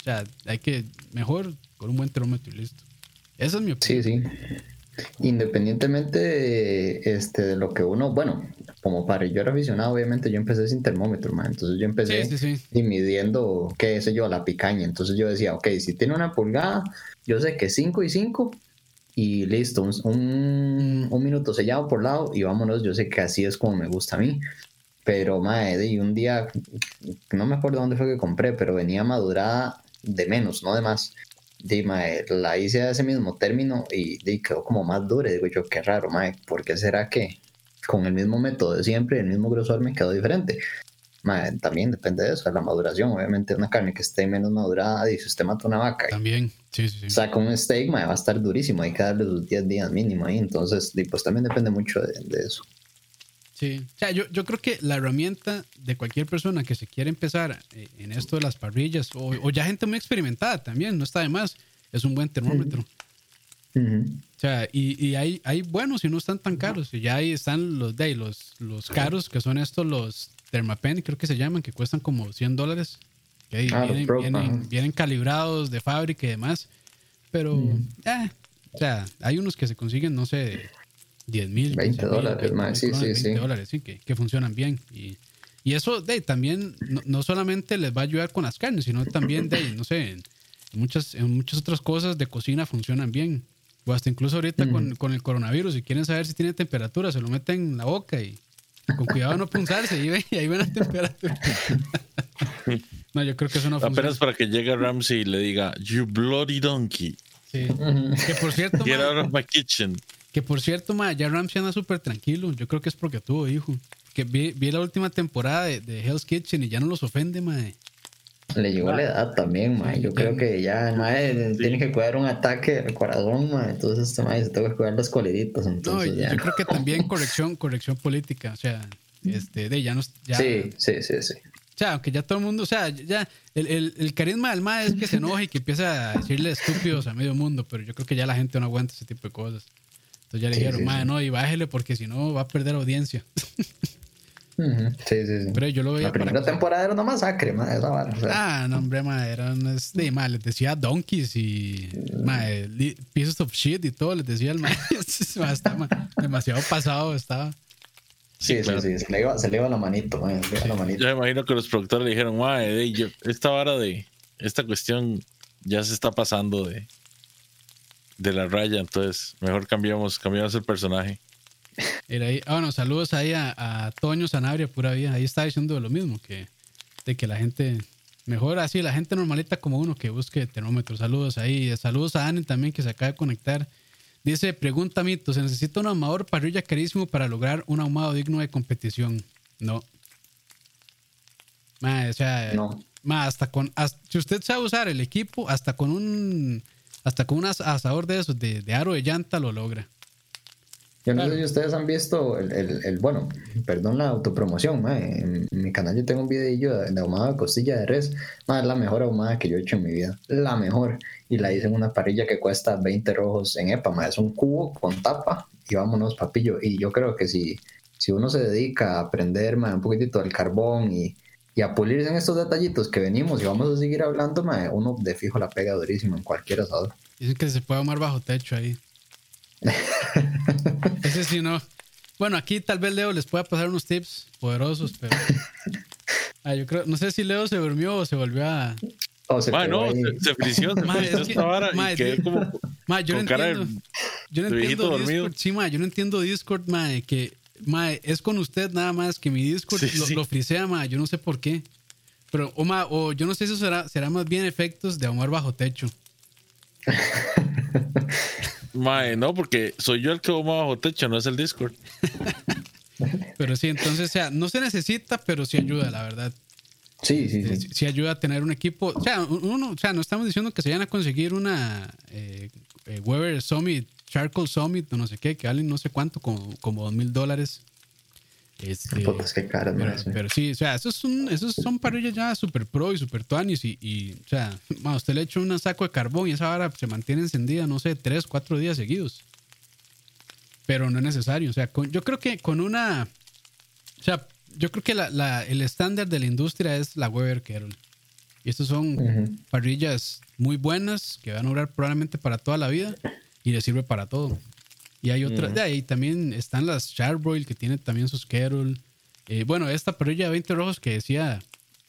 o sea, hay que mejor con un buen termómetro y listo. Esa es mi opinión. Sí, sí. Independientemente de, este, de lo que uno, bueno, como para yo era aficionado, obviamente yo empecé sin termómetro, man. entonces yo empecé midiendo, qué sé yo, la picaña, entonces yo decía, ok, si tiene una pulgada, yo sé que 5 y 5 y listo, un, un, minuto sellado por lado y vámonos, yo sé que así es como me gusta a mí. Pero, madre, y un día, no me acuerdo dónde fue que compré, pero venía madurada de menos, no de más. Dime, la hice a ese mismo término y, quedó como más dura. Digo yo, qué raro, mae, ¿por qué será que con el mismo método de siempre, el mismo grosor me quedó diferente? Mae, también depende de eso, de la maduración. Obviamente, una carne que esté menos madurada, y si usted mata una vaca, también, sí, sí, sí. saca un steak, mae, va a estar durísimo. Hay que darle los 10 días mínimo ahí. Entonces, pues también depende mucho de, de eso. Sí, o sea, yo, yo, creo que la herramienta de cualquier persona que se quiera empezar eh, en esto de las parrillas, o, o, ya gente muy experimentada también, no está de más, es un buen termómetro. O sea, y, y, hay, hay buenos y no están tan caros. Y ya ahí están los de los, los caros, que son estos, los Thermapen, creo que se llaman, que cuestan como 100 dólares. Que ahí Ah, vienen, vienen, vienen calibrados de fábrica y demás. Pero, eh, o sea, hay unos que se consiguen, no sé, 10 mil, 20 dólares, mae, sí, sí, sí. dólares, sí, que, que funcionan bien. Y, y eso de, también no, no solamente les va a ayudar con las carnes, sino también de, no sé, en muchas, en muchas otras cosas de cocina funcionan bien. O hasta incluso ahorita con, con el coronavirus, si quieren saber si tiene temperatura, se lo meten en la boca y con cuidado no punzarse y, ve- y ahí ven la temperatura. [laughs] no, yo creo que eso no funciona. Apenas para que llegue Ramsey y le diga, You bloody donkey, Sí. Que por cierto, get ma, out of my kitchen. Que por cierto, ma, ya Ramsey anda súper tranquilo. Yo creo que es porque tuvo hijo. Que vi, vi la última temporada de, de Hell's Kitchen y ya no los ofende, mae. Le llegó la edad también, mae. Yo creo que ya, mae, tiene que cuidar un ataque al corazón, mae. Entonces, este mae se tengo que cuidar Entonces, yo, ya. yo creo que también corrección, corrección política. O sea, este, de ya no. Ya, Sí, sí, sí, sí. O sea, aunque ya todo el mundo, o sea, ya el, el, el carisma del MAE es que se enoje y que empieza a decirle estúpidos a medio mundo, pero yo creo que ya la gente no aguanta ese tipo de cosas. Entonces ya le Sí, dijeron, sí, sí. no, y bájele porque si no va a perder audiencia. [laughs] Sí, sí, sí. Pero yo lo veía La primera temporada era una masacre, mae. Esa vara, o sea, Ah, no, hombre, MAE, eran, este, MAE, les decía donkeys y, li- pieces of shit y todo, les decía el. Mae, [laughs] está, mae, demasiado pasado estaba. sí, sí, claro. sí. Se le iba, se le iba la manito, mae. Se le iba la manito. Yo me imagino que los productores le dijeron, "Mae, de- yo- esta vara de esta cuestión ya se está pasando de, de la raya, entonces mejor cambiamos, cambiamos el personaje. Era ahí, ah, bueno, saludos ahí a, a Toño Sanabria, pura vida. Ahí está diciendo lo mismo, que de que la gente, mejor así, la gente normalita como uno que busque termómetros. Saludos ahí. Saludos a Anne también, que se acaba de conectar. Dice, pregunta Mito, ¿se necesita un ahumador parrilla carísimo para lograr un ahumado digno de competición? No. Ma, o sea, No. hasta con, hasta- si usted sabe usar el equipo, hasta con un, hasta con un as- asador de esos, de, de aro de llanta, lo logra. Yo no Claro. sé si ustedes han visto el, el- el- bueno, perdón la autopromoción, mae, en, en mi canal yo tengo un videillo de, de ahumada de costilla de res, mae, es la mejor ahumada que yo he hecho en mi vida, la mejor, y la hice en una parrilla que cuesta 20 rojos en EPA, mae, es un cubo con tapa y vámonos papillo, y yo creo que si, si uno se dedica a aprender mae, un poquitito del carbón y, y a pulirse en estos detallitos que venimos y vamos a seguir hablando, mae, uno de fijo la pega durísimo en cualquier asador. Dicen que se puede ahumar bajo techo ahí. [laughs] Ese sí no. Bueno, aquí tal vez Leo les pueda pasar unos tips poderosos, pero. [laughs] Ah, yo creo, no sé si Leo se durmió o se volvió a. O se pegó no, ahí. se, frició, se [laughs] frició es que- vara ma, y quedé es- como Ma, yo no de- entiendo. Yo no dormido. Discord. Sí, ma, yo no entiendo Discord, ma, que ma, es con usted nada más que mi Discord Sí, lo, sí. lo frisea, ma, yo no sé por qué. Pero, o, ma, o yo no sé si eso será, será más bien efectos de ahumar bajo techo. [laughs] Mae, no, porque soy yo el que va bajo techo, no es el Discord. [laughs] Pero sí, entonces, o sea, no se necesita, pero sí ayuda, la verdad. Sí, sí, Eh, sí. sí ayuda a tener un equipo. O sea, uno, o sea, no estamos diciendo que se vayan a conseguir una eh, eh, Weber Summit, Charcoal Summit, o no sé qué, que valen no sé cuánto, como, como dos mil dólares. Este, qué caras, pero, sí. pero sí, o sea, esos son, esos son parrillas ya super pro y super tuanis y, y, o sea, ma, usted le echa un saco de carbón y esa vara se mantiene encendida, no sé, tres, cuatro días seguidos. Pero no es necesario, o sea, con- yo creo que con una, o sea, yo creo que la, la- el estándar de la industria es la Weber Kettle. Y estos son parrillas muy buenas que van a durar probablemente para toda la vida y les sirve para todo. Y hay otras, de ahí también están las Charbroil que tienen también sus Kettle. Eh, bueno, esta parrilla de 20 rojos que decía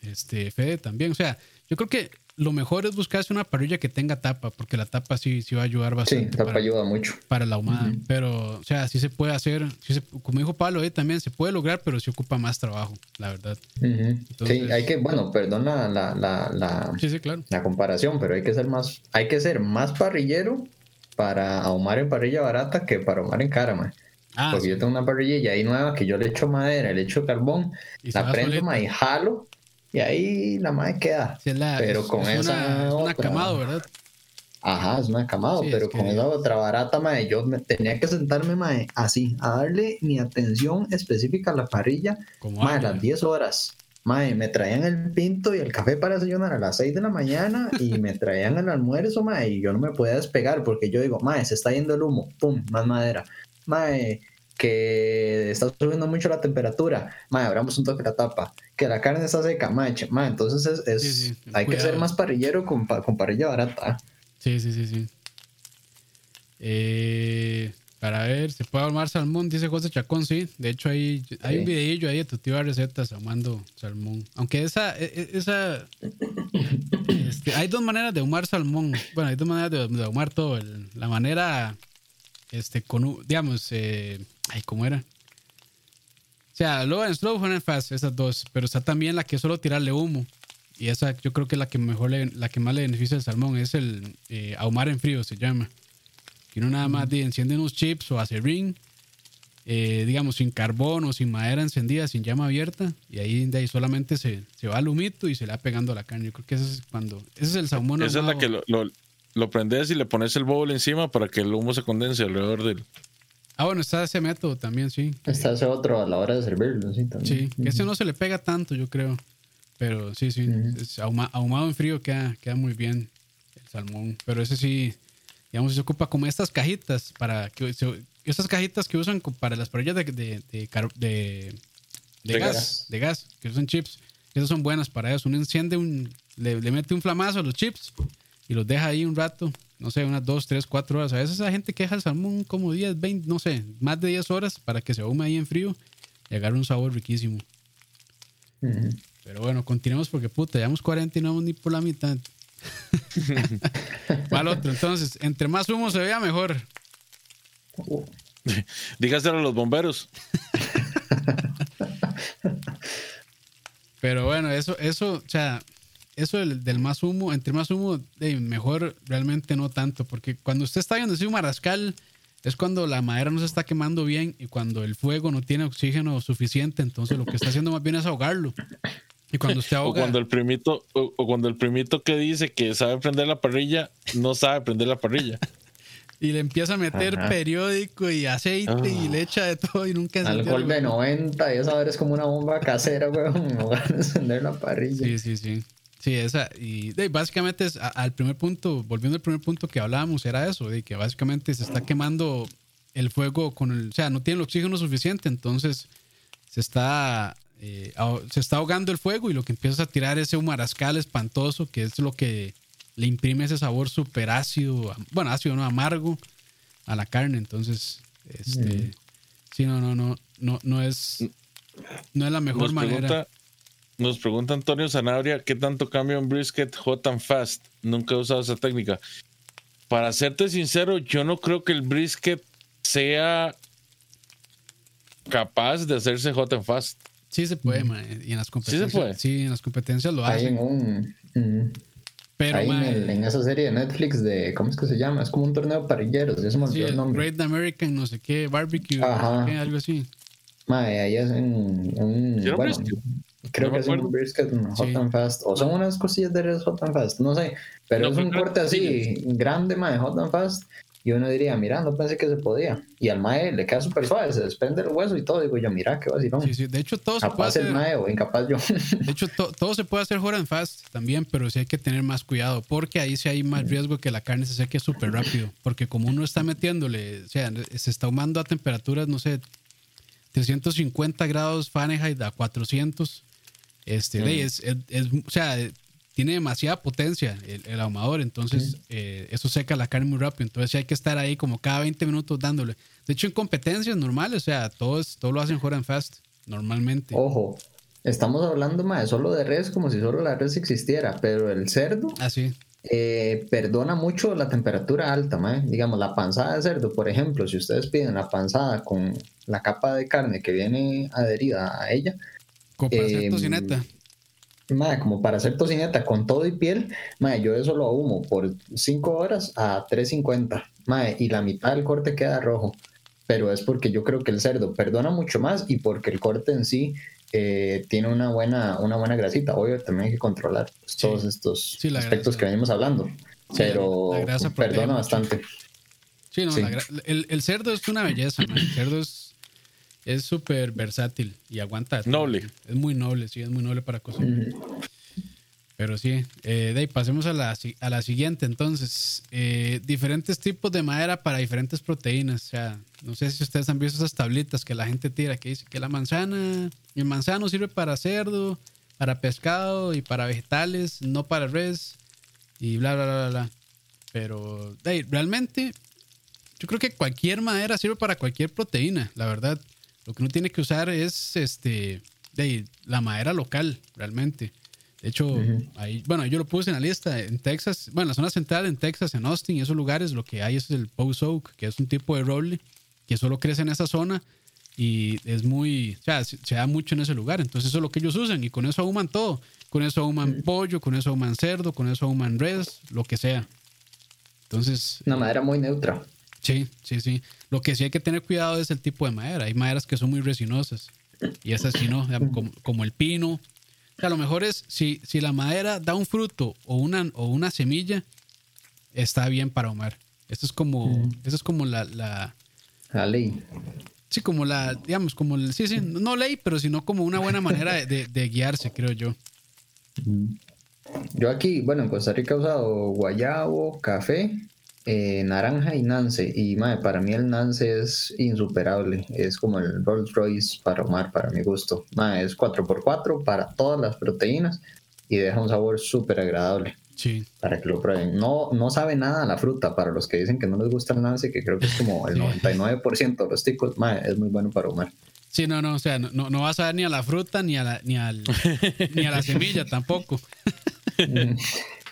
este Fede también. O sea, yo creo que lo mejor es buscarse una parrilla que tenga tapa, porque la tapa sí, sí va a ayudar Sí, bastante tapa para, ayuda mucho. para la ahumada. Pero, o sea, sí se puede hacer, sí se- como dijo Pablo ahí también, se puede lograr, pero sí ocupa más trabajo, la verdad. Entonces- sí, hay que, bueno, perdón la, la, la, la, Sí, sí, claro. la comparación, pero hay que ser más, hay que ser más parrillero para ahumar en parrilla barata que para ahumar en cara, man. Ah, Porque sí. yo tengo una parrilla ahí nueva que yo le echo madera, le echo carbón, Y la prendo ma, y jalo, y ahí la madre queda. La- pero es- con es esa una, es una camado, ¿verdad? Ajá, es una camado, Sí, pero es que- con esa otra barata, mae, yo me tenía que sentarme, mae, así, a darle mi atención específica a la parrilla, mae, a águila. las 10 horas. Mae, me traían el pinto y el café para desayunar a las 6 de la mañana y me traían el almuerzo, mae, y yo no me podía despegar porque yo digo, mae, se está yendo el humo, pum, más madera. Mae, que está subiendo mucho la temperatura, mae, abramos un toque la tapa, que la carne está seca, mae, mae, entonces es, es- Sí, sí, hay que ser más parrillero con, con parrilla barata. Sí, sí, sí, sí. Eh, para ver, ¿se puede ahumar salmón? Dice José Chacón, sí. De hecho, hay, hay un videillo ahí de tu tío de recetas ahumando salmón. Aunque esa, e- e- esa [coughs] este, hay dos maneras de ahumar salmón. Bueno, hay dos maneras de, de ahumar todo. El- la manera, este, con, digamos, eh, ay, ¿cómo era? O sea, low and slow, and fast, esas dos. Pero está también la que es solo tirarle humo. Y esa yo creo que es la que mejor le- la que más le beneficia al salmón es el eh, ahumar en frío, se llama. Que uno nada más de- enciende unos chips o hace ring, eh, digamos, sin carbón o sin madera encendida, sin llama abierta, y ahí, de ahí solamente se, se va al humito y se le va pegando a la carne. Yo creo que ese es cuando. Ese es el salmón. Esa es la ahumado. que lo, lo, lo prendes y le pones el bowl encima para que el humo se condense alrededor del. Ah, bueno, está ese método también, sí. Está ese otro a la hora de servirlo, sí, también. Sí, que ese no se le pega tanto, yo creo. Pero sí, sí. Ujú. es ahuma- ahumado en frío queda, queda muy bien el salmón. Pero ese sí, digamos, se ocupa como estas cajitas para que se- estas cajitas que usan para las parrillas de, de, de, gas, gas. de gas, que usan chips. Esas son buenas para eso. Uno enciende un, le, le mete un flamazo a los chips y los deja ahí un rato, no sé, unas 2, 3, 4 horas. A veces esa gente que deja el salmón como 10, 20, no sé, más de 10 horas para que se ahume ahí en frío y agarre un sabor riquísimo. Pero bueno, continuemos porque puta, llevamos 40 y no vamos ni por la mitad. [laughs] Mal otro. Entonces, entre más humo se vea, mejor. [laughs] Dígaselo a los bomberos. Pero bueno, eso, eso, o sea, eso del, del más humo, entre más humo, mejor realmente no tanto. Porque cuando usted está viendo así un marascal Es cuando la madera no se está quemando bien y cuando el fuego no tiene oxígeno suficiente, entonces lo que está haciendo más bien es ahogarlo. Y cuando se O ahoga, cuando el primito, o, o cuando el primito que dice que sabe prender la parrilla, no sabe prender la parrilla. [laughs] y le empieza a meter Ajá. periódico y aceite y Ah. le echa de todo y nunca Alcohol de algo. 90 y esa hora es como una bomba casera, weón, en lugar de encender la parrilla. Sí, sí, sí. Sí, esa. Y de, básicamente es a- al primer punto, volviendo al primer punto que hablábamos, era eso, de que básicamente se está quemando el fuego con el, o sea, no tiene el oxígeno suficiente, entonces se está, eh, se está ahogando el fuego y lo que empieza a tirar es ese humarascal espantoso, que es lo que le imprime ese sabor súper ácido, bueno, ácido, no, amargo a la carne, entonces, este, sí, no, no, no, no, no es, no es la mejor Nos manera. pregunta, nos pregunta Antonio Sanabria qué tanto cambia un brisket hot and fast. Nunca he usado esa técnica. Para serte sincero, yo no creo que el brisket sea capaz de hacerse hot and fast. Sí se puede, Y en las competencias. puede? Sí, en las competencias lo en hacen. un. mm, Pero, ahí en, mae, el- en esa serie de Netflix de. ¿Cómo es que se llama? Es como un torneo de parrilleros. Ya se me sí, el nombre. Great American, no sé qué, barbecue, no Ajá. sé qué, algo así. Mae, ahí hacen un. ¿Sí bueno, brisket? creo No que es un brisket un hot Sí. and fast. O son unas cosillas de res hot and fast. No sé. Pero No, es un corte así grande, mae, hot and fast. Y uno diría, mira, no pensé que se podía. Y al mae le queda súper suave, se desprende el hueso y todo. Digo yo, mira, qué vacilón. Sí, sí. De hecho, todo se puede Capaz el hacer. mae o incapaz yo. De hecho, to- todo se puede hacer hot and fast también, pero sí hay que tener más cuidado, porque ahí sí hay más riesgo que la carne se seque súper rápido. Porque como uno está metiéndole, o sea, se está ahumando a temperaturas, no sé, 350 grados Fahrenheit a 400, este, es, es- es- o sea, tiene demasiada potencia el, el ahumador, entonces eh, eso seca la carne muy rápido. Entonces hay que estar ahí como cada 20 minutos dándole. De hecho, en competencias normales, o sea, todo, es- todo lo hacen hot and fast normalmente. Ojo, estamos hablando más solo de res como si solo la res existiera, pero el cerdo Así. eh, perdona mucho la temperatura alta, mae. digamos la panzada de cerdo, por ejemplo, si ustedes piden la panzada con la capa de carne que viene adherida a ella, Como para hacer Em, tocineta. Mae, como para hacer tocineta con todo y piel, mae, yo eso lo ahumo por 5 horas a 3.50 mae, y la mitad del corte queda rojo. Pero es porque yo creo que el cerdo perdona mucho más y porque el corte en sí eh, tiene una buena, una buena grasita. Obvio, también hay que controlar pues, Sí. todos estos Sí, aspectos grasa. que venimos hablando. Pero la perdona mucho. bastante. Sí, no, la el, el cerdo es una belleza, man. El cerdo es es súper versátil y aguanta. Noble. Es muy noble, sí, es muy noble para cocinar. Ujú. Pero sí, eh, de ahí pasemos a la, a la siguiente. Entonces, eh, diferentes tipos de madera para diferentes proteínas. O sea, no sé si ustedes han visto esas tablitas que la gente tira, que dice que la manzana, el manzano sirve para cerdo, para pescado y para vegetales, no para res y bla, bla, bla, bla. bla. Pero de ahí, realmente, yo creo que cualquier madera sirve para cualquier proteína, la verdad. Lo que uno tiene que usar es este, de la madera local, realmente. De hecho, ahí, bueno, yo lo puse en la lista en Texas, bueno, en la zona central en Texas, en Austin y esos lugares, lo que hay es el Post Oak, que es un tipo de roble que solo crece en esa zona y es muy, o sea, se, se da mucho en ese lugar. Entonces, eso es lo que ellos usan y con eso ahuman todo. Con eso ahuman pollo, con eso ahuman cerdo, con eso ahuman res, lo que sea. Entonces, Una madera muy neutra. Sí, sí, sí. Lo que sí hay que tener cuidado es el tipo de madera. Hay maderas que son muy resinosas y esas sí no, digamos, como, como el pino. O sea, lo mejor es si, si la madera da un fruto o una, o una semilla, está bien para ahumar. Esto es como, esto es como la, la, La ley. sí, como la, digamos, como el, sí, sí, no ley, pero sino como una buena manera de, de- de guiarse, creo yo. Yo aquí, bueno, en Costa Rica he usado guayabo, café, eh, naranja y nance. Y madre, para mí el nance es insuperable. Es como el Rolls Royce para ahumar, para mi gusto. Madre, es 4x4 para todas las proteínas y deja un sabor súper agradable Sí, para que lo prueben. No, no sabe nada a la fruta para los que dicen que no les gusta el nance, que creo que es como el Sí. 99% de los ticos. Madre, es muy bueno para ahumar. sí, no, no, o sea, no, no vas a ver ni a la fruta ni a la, ni al, ni a la [laughs] semilla tampoco. [laughs]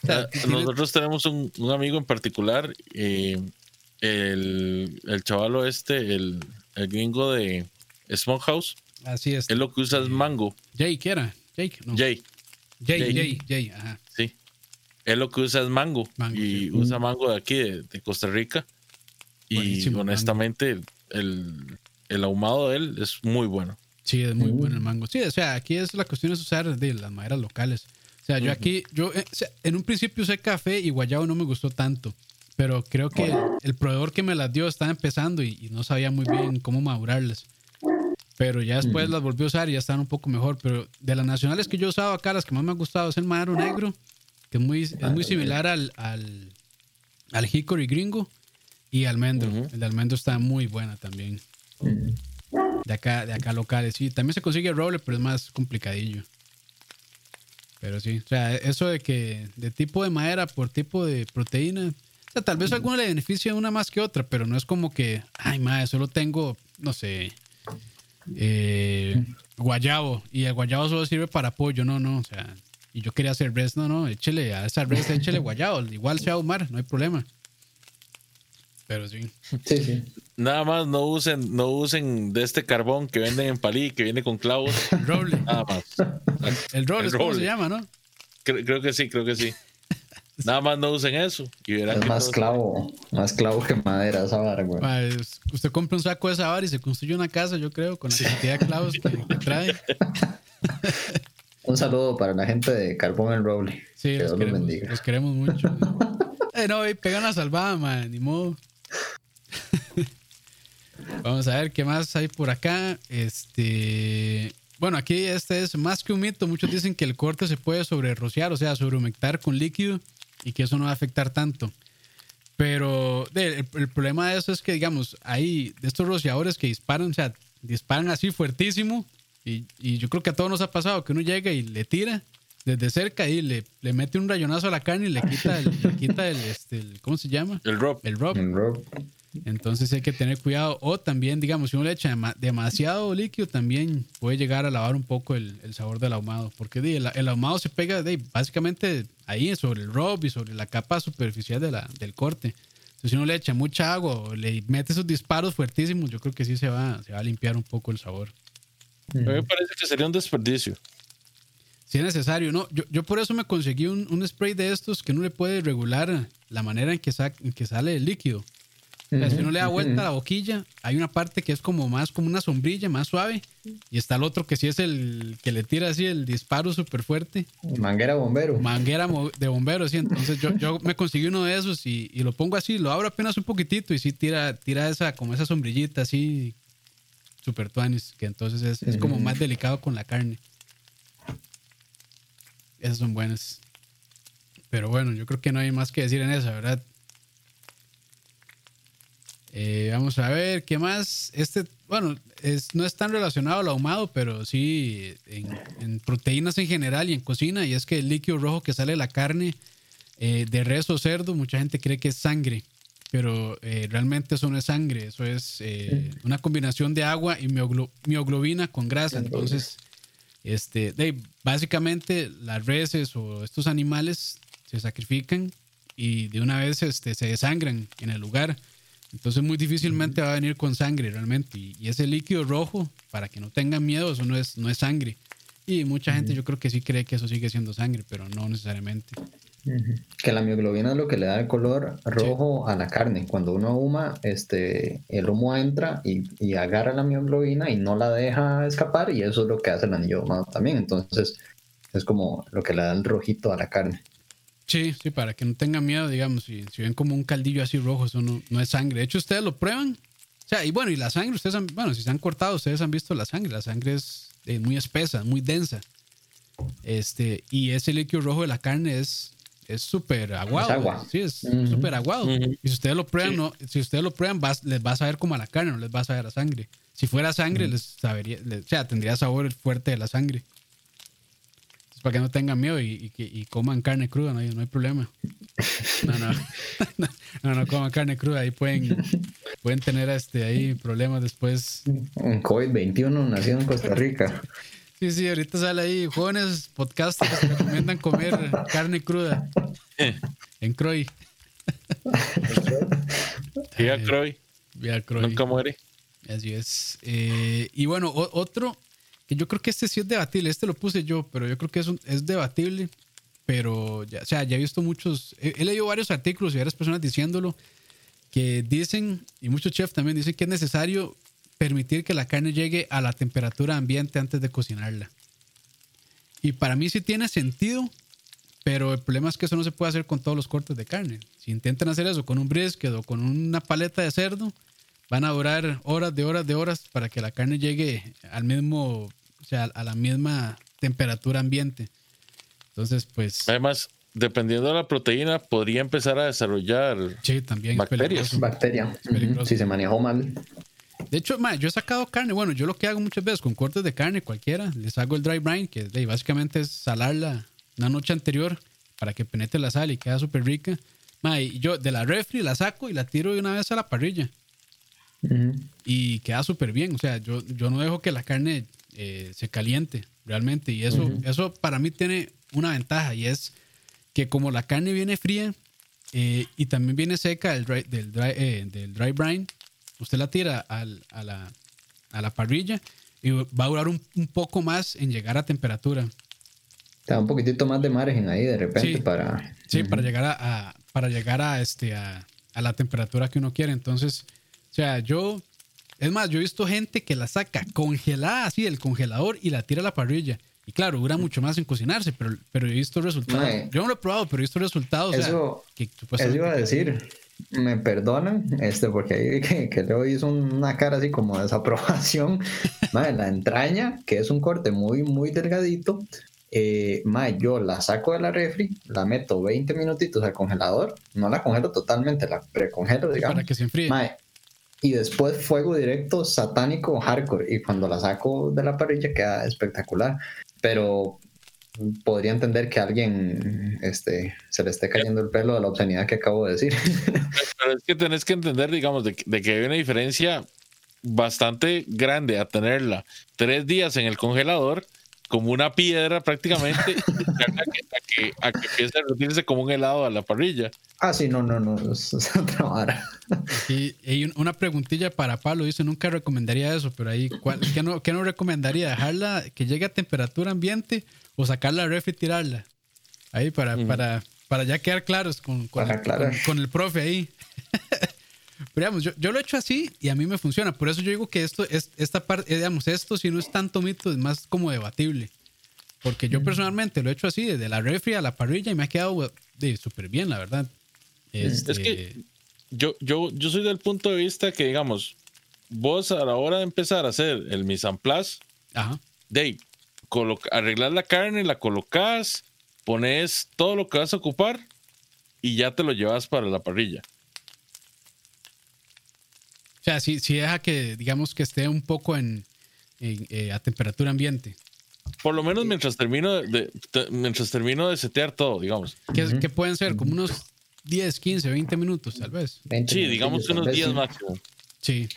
O sea, Ah, tiene- Nosotros tenemos un, un amigo en particular, eh, el, el chavalo este, el, el gringo de Smokehouse, Así es. él lo que usa es mango. Jake era. Jake, no. Jay, Jay, Jay. Jay, Jay, ajá. sí. Él lo que usa es mango. Mango, y sí. usa mango de aquí, de, de Costa Rica. Y Buenísimo, honestamente, el, el ahumado de él es muy bueno. Sí, es muy Mm. bueno el mango. Sí, o sea, aquí es la cuestión es usar de las maderas locales. O sea, yo aquí, yo eh, o sea, en un principio usé café y guayabo no me gustó tanto. Pero creo que el, el proveedor que me las dio estaba empezando y, y no sabía muy bien cómo madurarlas. Pero ya después las volví a usar y ya están un poco mejor. Pero de las nacionales que yo he usado acá, las que más me han gustado es el madero negro, que es muy, es muy similar al, al, al hickory gringo y almendro. El de almendro está muy buena también. De acá, de acá locales, sí. También se consigue roble, pero es más complicadillo. Pero sí, o sea, eso de que de tipo de madera por tipo de proteína, o sea, tal vez a alguno le beneficie una más que otra, pero no es como que, ay, madre, solo tengo, no sé, eh, guayabo y el guayabo solo sirve para pollo, no, no, o sea, y yo quería hacer res, no, no, échele a esa res, échele guayabo, igual se va a ahumar, no hay problema. Pero sí. Sí, sí. Nada más no usen, no usen de este carbón que venden en Palí, que viene con clavos. Roble. Nada más. El roble, El es como roble. se llama, ¿no? Creo, creo que sí, creo que sí. Nada más no usen eso. Y verán Es que más clavo, más clavo que madera esa vara, güey. Ma, es- usted compra un saco de esa vara y se construye una casa, yo creo, con la cantidad de clavos que, que trae. [laughs] Un saludo para la gente de Carbón el Roble. Sí, que los Dios los queremos, bendiga. los queremos mucho. [laughs] eh, no, y pegan la salvada, man, ni modo. [laughs] Vamos a ver qué más hay por acá. Este. Bueno, aquí este es más que un mito. Muchos dicen que el corte se puede sobre rociar, o sea, sobrehumectar con líquido y que eso no va a afectar tanto. Pero el problema de eso es que, digamos, hay de estos rociadores que disparan, o sea, disparan así fuertísimo. Y, y yo creo que a todos nos ha pasado que uno llega y le tira desde cerca y le, le mete un rayonazo a la carne y le quita el, le quita el, este, el- ¿cómo se llama? El rob. El rub. El Rob. Entonces hay que tener cuidado. O también, digamos, si uno le echa dema- demasiado líquido, también puede llegar a lavar un poco el, el sabor del ahumado. Porque el, el ahumado se pega de, básicamente ahí sobre el rub y sobre la capa superficial de la, del corte. Entonces, si uno le echa mucha agua o le mete esos disparos fuertísimos, yo creo que sí se va, se va a limpiar un poco el sabor. A mí me parece que sería un desperdicio. Si es necesario, ¿no? Yo, yo por eso me conseguí un, un spray de estos que uno le puede regular la manera en que, sa- en que sale el líquido. O sea, si uno le da vuelta a la boquilla, hay una parte que es como más como una sombrilla, más suave, y está el otro que sí es el que le tira así el disparo súper fuerte, Manguera bombero. manguera de bombero, sí. Entonces yo, yo me conseguí uno de esos y, y lo pongo así, lo abro apenas un poquitito y sí tira, tira esa, como esa sombrillita así, super tuanis, que entonces es, es como más delicado con la carne. Esas son buenas. Pero bueno, yo creo que no hay más que decir en esa, ¿verdad? Eh, vamos a ver, ¿qué más? Este, bueno, es, no es tan relacionado al ahumado, pero sí en, en proteínas en general y en cocina, y es que el líquido rojo que sale de la carne eh, de res o cerdo, mucha gente cree que es sangre, pero eh, realmente eso no es sangre, eso es una combinación de agua y mioglo- mioglobina con grasa. Entonces, este, de, básicamente las reses o estos animales se sacrifican y de una vez este, se desangran en el lugar. Entonces muy difícilmente va a venir con sangre realmente. Y, y ese líquido rojo, para que no tengan miedo, eso no es, no es sangre. Y mucha gente yo creo que sí cree que eso sigue siendo sangre, pero no necesariamente. Que la mioglobina es lo que le da el color rojo a la carne. Cuando uno ahuma, este, el humo entra y, y agarra la mioglobina y no la deja escapar y eso es lo que hace el anillo ahumado también. Entonces es como lo que le da el rojito a la carne. Sí, sí, para que no tengan miedo, digamos, si, si ven como un caldillo así rojo, eso no, no es sangre. De hecho, ustedes lo prueban. O sea, y bueno, y la sangre, ustedes han, bueno, si se han cortado, ustedes han visto la sangre. La sangre es eh, muy espesa, muy densa. Este, y ese líquido rojo de la carne es es súper aguado. Es agua. Sí, es Ujú. súper aguado. Y si ustedes lo prueban, Sí. no, si ustedes lo prueban, vas- les va a saber como a la carne, no les va a saber a sangre. Si fuera sangre, les sabería, les- o sea, tendría sabor fuerte de la sangre. Entonces, para que no tengan miedo y, y que- y coman carne cruda, no hay, no hay problema. No, no. [laughs] No, no coman carne cruda, ahí pueden, pueden tener este, ahí problemas después. Un COVID-21 nacido en Costa Rica. Sí, sí, ahorita sale ahí jóvenes podcasters que recomiendan comer carne cruda [laughs] en Croy. [laughs] Eh, Croy, Vía Croy. nunca muere. Así es. Eh, y bueno, o- otro que yo creo que este sí es debatible. Este lo puse yo, pero yo creo que es, un- es debatible. Pero, ya, o sea, ya he visto muchos, he, he leído varios artículos y varias personas diciéndolo. que dicen, y muchos chefs también dicen que es necesario permitir que la carne llegue a la temperatura ambiente antes de cocinarla. Y para mí sí tiene sentido, pero el problema es que eso no se puede hacer con todos los cortes de carne. Si intentan hacer eso con un brisket o con una paleta de cerdo, van a durar horas de horas de horas para que la carne llegue al mismo, o sea, a la misma temperatura ambiente. Entonces, pues. Además, dependiendo de la proteína, podría empezar a desarrollar sí, también bacterias. Bacteria. Si se manejó mal. De hecho, yo he sacado carne. Bueno, yo lo que hago muchas veces con cortes de carne cualquiera, les hago el dry brine, que básicamente es salarla una noche anterior para que penetre la sal y queda súper rica. y yo de la refri la saco y la tiro de una vez a la parrilla. Y queda súper bien. O sea, yo, yo no dejo que la carne eh, se caliente realmente. Y eso, eso para mí tiene una ventaja y es que como la carne viene fría eh, y también viene seca del dry, del dry, eh, del dry brine, usted la tira al, a, la, a, la, parrilla y va a durar un, un, poco más en llegar a temperatura. Te da un poquitito más de margen ahí de repente para... Sí, para llegar a, para llegar a, este, a, a la temperatura que uno quiere. Entonces, o sea, yo es más, yo he visto gente que la saca congelada así del congelador y la tira a la parrilla. Y claro, dura mucho más en cocinarse, pero, pero he visto resultados. yo no lo he probado, pero he visto resultados. Eso, que, eso iba a decir. Me perdonan, este, porque ahí que, que Leo hizo una cara así como de desaprobación. [laughs] la entraña, que es un corte muy, muy delgadito. Eh, yo la saco de la refri, la meto 20 minutitos al congelador. No la congelo totalmente, la precongelo, digamos. Para que se enfríe y después fuego directo satánico hardcore y cuando la saco de la parrilla queda espectacular pero podría entender que a alguien este, se le esté cayendo el pelo de la obscenidad que acabo de decir [laughs] pero es que tenés que entender digamos de, que hay una diferencia bastante grande a tenerla tres días en el congelador como una piedra prácticamente a que, a que, empiece a retirarse como un helado a la parrilla. Ah, sí, no, no, no, es [laughs] otra vara. Y, hay una preguntilla para Pablo, dice, nunca recomendaría eso, pero ahí, qué, no, ¿qué no recomendaría? ¿Dejarla que llegue a temperatura ambiente o sacarla ref y tirarla? Ahí para, para, para ya quedar claros con, con, con el profe ahí. [laughs] Pero digamos, yo, yo, lo he hecho así y a mí me funciona. Por eso yo digo que esto, es, esta parte, eh, digamos, esto si no es tanto mito, es más como debatible. Porque yo personalmente lo he hecho así, desde la refri a la parrilla y me ha quedado súper bien, la verdad. Es que este, yo, yo, yo soy del punto de vista que, digamos, vos a la hora de empezar a hacer el mise en place, de arreglar la carne, la colocas, pones todo lo que vas a ocupar y ya te lo llevas para la parrilla. O sea, si, si deja que, digamos, que esté un poco en, eh, a temperatura ambiente. Por lo menos mientras termino de, mientras termino de setear todo, digamos. ¿Qué, pueden ser? Como unos 10, 15, 20 minutos, tal vez. Sí, digamos unos días máximo. Sí,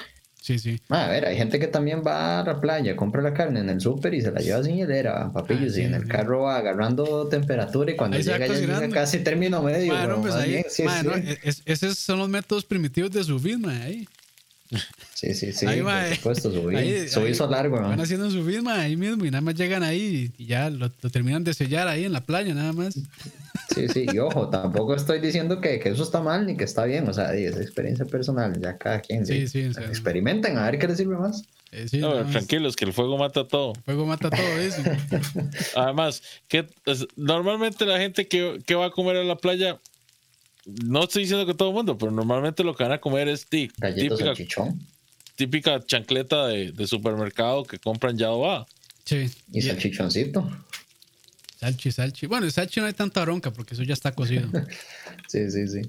sí, sí. a ver, hay gente que también va a la playa, compra la carne en el súper y se la lleva sin hielera, papillos, ah, y en el carro va agarrando temperatura y cuando llega ya llega casi término medio. Bueno, pues ahí, sí, sí. esos son los métodos primitivos de su firma ahí. Sí, sí, sí. Ahí va, por supuesto, subí, largo. Van haciendo su firma ahí mismo y nada más llegan ahí y ya lo, terminan de sellar ahí en la playa, nada más. Sí, sí, y ojo, tampoco estoy diciendo que, que, eso está mal ni que está bien, o sea, es experiencia personal, ya cada quien. Sí, sí, experimenten a ver qué les sirve más. Eh, no, tranquilos, que el fuego mata todo. El fuego mata todo, [laughs] eso. Además, que normalmente la gente que, que va a comer a la playa no estoy diciendo que todo el mundo, pero normalmente lo que van a comer es típica, típica chancleta de, supermercado que compran ya va. Sí. Y salchichoncito. Salchi, salchi. Bueno, el salchi no hay tanta bronca porque eso ya está cocido. [laughs] sí, sí, sí.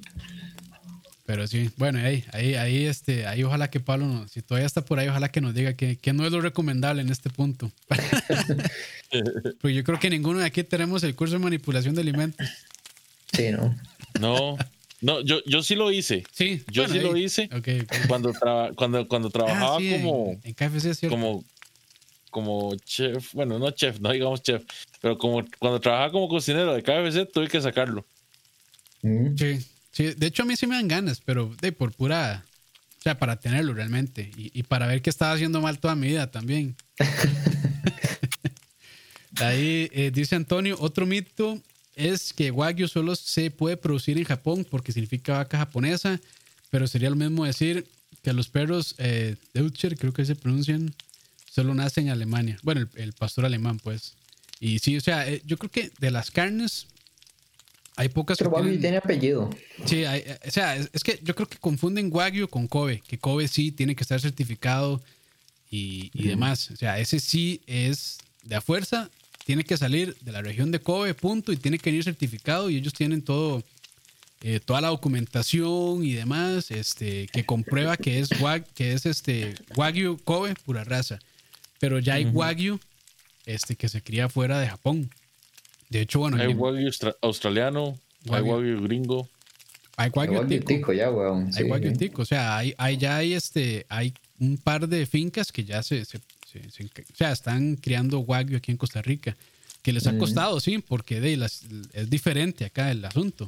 Pero sí, bueno, ahí, ahí, ahí, este, ahí ojalá que Pablo, si todavía está por ahí, ojalá que nos diga que, que no es lo recomendable en este punto. [laughs] Porque yo creo que ninguno de aquí tenemos el curso de manipulación de alimentos. Sí, ¿no? No, no, yo, yo sí lo hice. Sí, yo sí lo hice. Cuando, cuando, cuando trabajaba ah, como. En, KFC, Como, como chef, bueno, no chef, no digamos chef, pero como cuando trabajaba como cocinero de KFC, tuve que sacarlo. Mm. Sí, sí, de hecho a mí sí me dan ganas, pero de por pura. O sea, para tenerlo realmente y, para ver qué estaba haciendo mal toda mi vida también. [laughs] [laughs] Ahí eh, dice Antonio, otro mito es que Wagyu solo se puede producir en Japón porque significa vaca japonesa, Pero sería lo mismo decir que los perros eh, Deutscher, creo que se pronuncian, solo nacen en Alemania. Bueno, el, el pastor alemán, pues. Y sí, o sea, eh, yo creo que de las carnes hay pocas Pero que Wagyu tienen- tiene apellido. Sí, hay- eh, o sea, es, es que yo creo que confunden Wagyu con Kobe, que Kobe sí tiene que estar certificado y, y demás. O sea, ese sí es de a fuerza, tiene que salir de la región de Kobe, punto, y tiene que venir certificado y ellos tienen todo, eh, toda la documentación y demás, este, que comprueba que es, wag, que es este, Wagyu Kobe, pura raza. Pero ya hay Wagyu este, que se cría fuera de Japón. De hecho, bueno, Hay wagyu austra- australiano, hay Wagyu. gringo. hay Wagyu Wagyu tico. tico ya, weón. Hay sí, Wagyu tico, o sea, hay, hay ya hay este, hay un par de fincas que ya se, se- se- se enca- o sea, están criando Wagyu aquí en Costa Rica, que les ha costado, sí, porque de las, es diferente acá el asunto,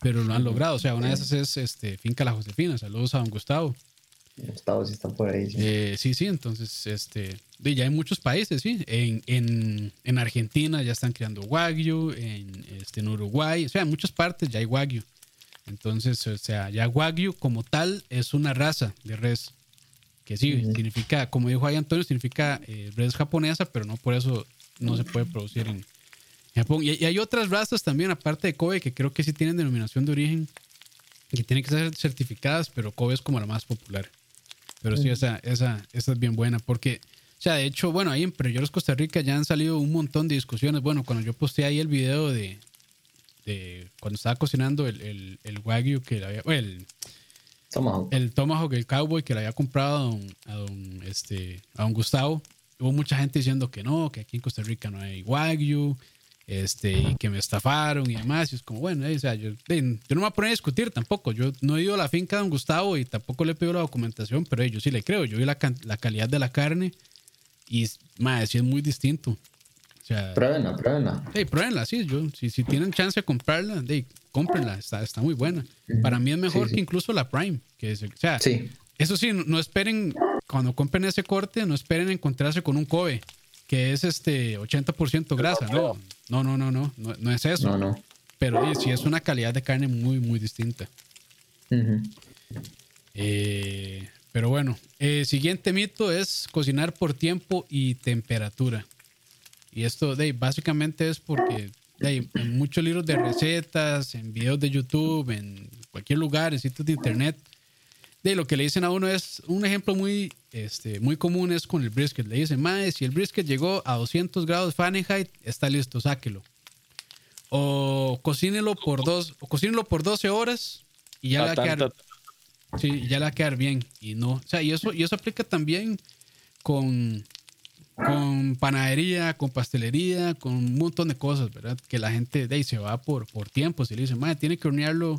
pero lo han logrado, o sea, una de esas es este, Finca La Josefina, saludos a don Gustavo. Gustavo sí está por ahí. sí. Eh, sí, sí, entonces, este, de, ya hay muchos países, sí, en, en, en Argentina ya están criando Wagyu, en, este, en Uruguay, o sea, en muchas partes ya hay Wagyu. Entonces, o sea, ya Wagyu como tal es una raza de res. Que sí, significa, como dijo ahí Antonio, significa eh, res japonesa, pero no por eso no se puede producir en Japón. Y, y hay otras razas también, aparte de Kobe, que creo que sí tienen denominación de origen, que tienen que ser certificadas, pero Kobe es como la más popular. Pero sí, esa, esa, esa es bien buena, porque, o sea, de hecho, bueno, ahí en Preyores Costa Rica ya han salido un montón de discusiones. Bueno, cuando yo posteé ahí el video de, de cuando estaba cocinando el, el, el Wagyu que había, bueno, el, Tomahawk. el Tomahawk, el Cowboy que le había comprado a don, a don, este, a don Gustavo, hubo mucha gente diciendo que no, que aquí en Costa Rica no hay Wagyu, este, y que me estafaron y demás. Y es como, bueno, eh, o sea, yo, eh, yo no me voy a poner a discutir tampoco. Yo no he ido a la finca de don Gustavo y tampoco le he pedido la documentación, pero eh, yo sí le creo. Yo vi la, la calidad de la carne y, madre, sí es muy distinto. O sea, Pruébenla, pruébenla. Hey, pruébenla, sí, yo, si, si tienen chance de comprarla, hey, cómprenla, está, está muy buena. Para mí es mejor Sí, sí. que incluso la Prime. Que es, o sea, Sí. eso sí, no, no esperen, cuando compren ese corte, no esperen encontrarse con un Kobe, que es este 80% grasa, no. No, no, no, no, no, no es eso. No, no. Pero sí es una calidad de carne muy, muy distinta. Eh, pero bueno, eh, siguiente mito es cocinar por tiempo y temperatura. Y esto de, básicamente es porque ahí, en muchos libros de recetas, en videos de YouTube, en cualquier lugar, en sitios de internet, de lo que le dicen a uno es un ejemplo muy, este, muy común es con el brisket. Le dicen, mae, si el brisket llegó a 200 grados Fahrenheit, está listo, sáquelo. O cocínelo por dos, o cocínelo por 12 horas y ya le va A quedar, Sí, ya le va a quedar bien. Y no. O sea, y eso, y eso aplica también con, con panadería, con pastelería, con un montón de cosas, ¿verdad? Que la gente de ahí se va por, por tiempo. Se le dice, madre, tiene que hornearlo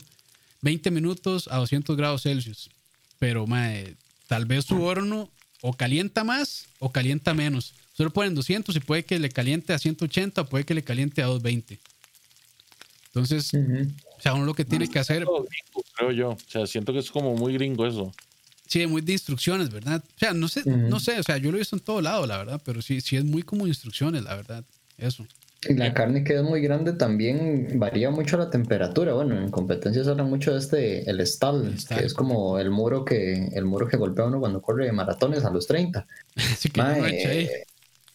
20 minutos a 200 grados Celsius. Pero, madre, tal vez su horno o calienta más o calienta menos. Usted lo pone en 200 y puede que le caliente a 180 o puede que le caliente a 220. Entonces, Ujú. o sea, uno lo que tiene que hacer gringo, creo yo. O sea, siento que es como muy gringo eso. Sí, muy de instrucciones, ¿verdad? O sea, no sé, Ujú. no sé, o sea, yo lo he visto en todo lado, la verdad, pero sí, sí es muy como instrucciones, la verdad. Eso. Y la carne que es muy grande también varía mucho la temperatura. Bueno, en competencias habla mucho de este, el stall, El stall. que es como el muro que, el muro que golpea uno cuando corre maratones a los 30. Así [laughs] que Mae, no eche ahí.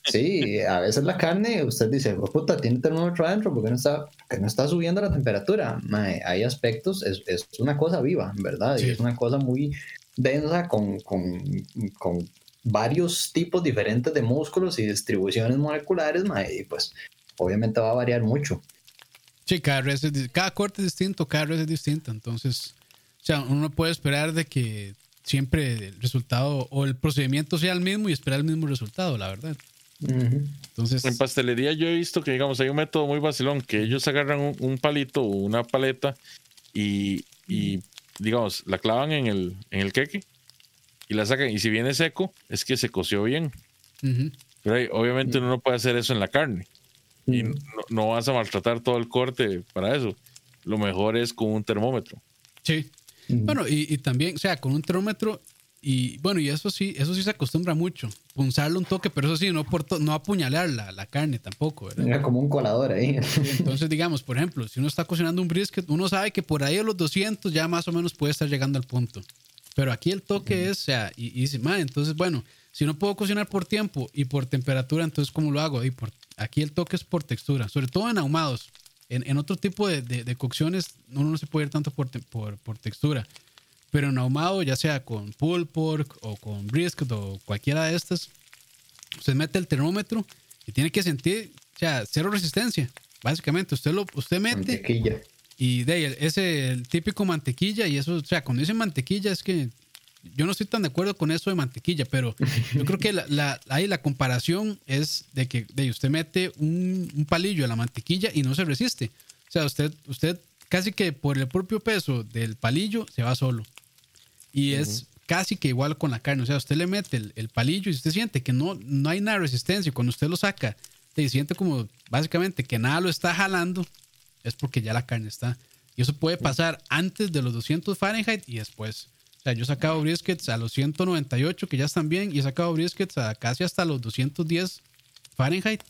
Sí, a veces la carne, usted dice, "Oh, puta, tiene termómetro adentro, porque no está, que no está subiendo la temperatura? Mae, hay aspectos, es, es una cosa viva, ¿verdad? Sí. Y es una cosa muy densa con, con, con varios tipos diferentes de músculos y distribuciones moleculares, mae, y pues obviamente va a variar mucho. Sí, cada, res es cada corte es distinto, cada res es distinto, entonces, o sea, uno no puede esperar de que siempre el resultado o el procedimiento sea el mismo y esperar el mismo resultado, la verdad. Entonces, En pastelería yo he visto que, digamos, hay un método muy vacilón, que ellos agarran un, un palito o una paleta y, y, digamos, la clavan en el, en el queque y la sacan. Y si viene seco, es que se coció bien. Pero ahí, obviamente uno no puede hacer eso en la carne. Y Ujú. no, no vas a maltratar todo el corte para eso. Lo mejor es con un termómetro. sí. Ujú. Bueno, y, y también, o sea, con un termómetro y bueno, y eso sí, eso sí se acostumbra mucho. Punzarle un toque, pero eso sí, no, por no apuñalar la, la, carne tampoco. Era como un colador ahí. [laughs] Entonces, digamos, por ejemplo, si uno está cocinando un brisket, uno sabe que por ahí a los 200 ya más o menos puede estar llegando al punto. Pero aquí el toque es, o sea, y, dice, entonces, bueno, si no puedo cocinar por tiempo y por temperatura, entonces, ¿cómo lo hago? Y por, aquí el toque es por textura, sobre todo en ahumados. En, en otro tipo de, de, cocciones, uno no se puede ir tanto por, por, por textura. Pero en ahumado, ya sea con pulled pork o con brisket o cualquiera de estas, usted mete el termómetro y tiene que sentir, o sea, cero resistencia. Básicamente, usted lo usted mete. Mantequilla. Y de ese el típico mantequilla, y eso, o sea, cuando dice mantequilla es que yo no estoy tan de acuerdo con eso de mantequilla, pero [laughs] yo creo que la, ahí la comparación es de que de usted mete un, un, palillo a la mantequilla y no se resiste. O sea, usted, usted casi que por el propio peso del palillo se va solo. Y es casi que igual con la carne. O sea, usted le mete el, palillo y usted siente que no, no hay nada de resistencia. Cuando usted lo saca, se siente como básicamente que nada lo está jalando, es porque ya la carne está. Y eso puede pasar antes de los 200 Fahrenheit y después. O sea, yo he sacado briskets a los 198 que ya están bien y he sacado briskets a casi hasta los 210 Fahrenheit.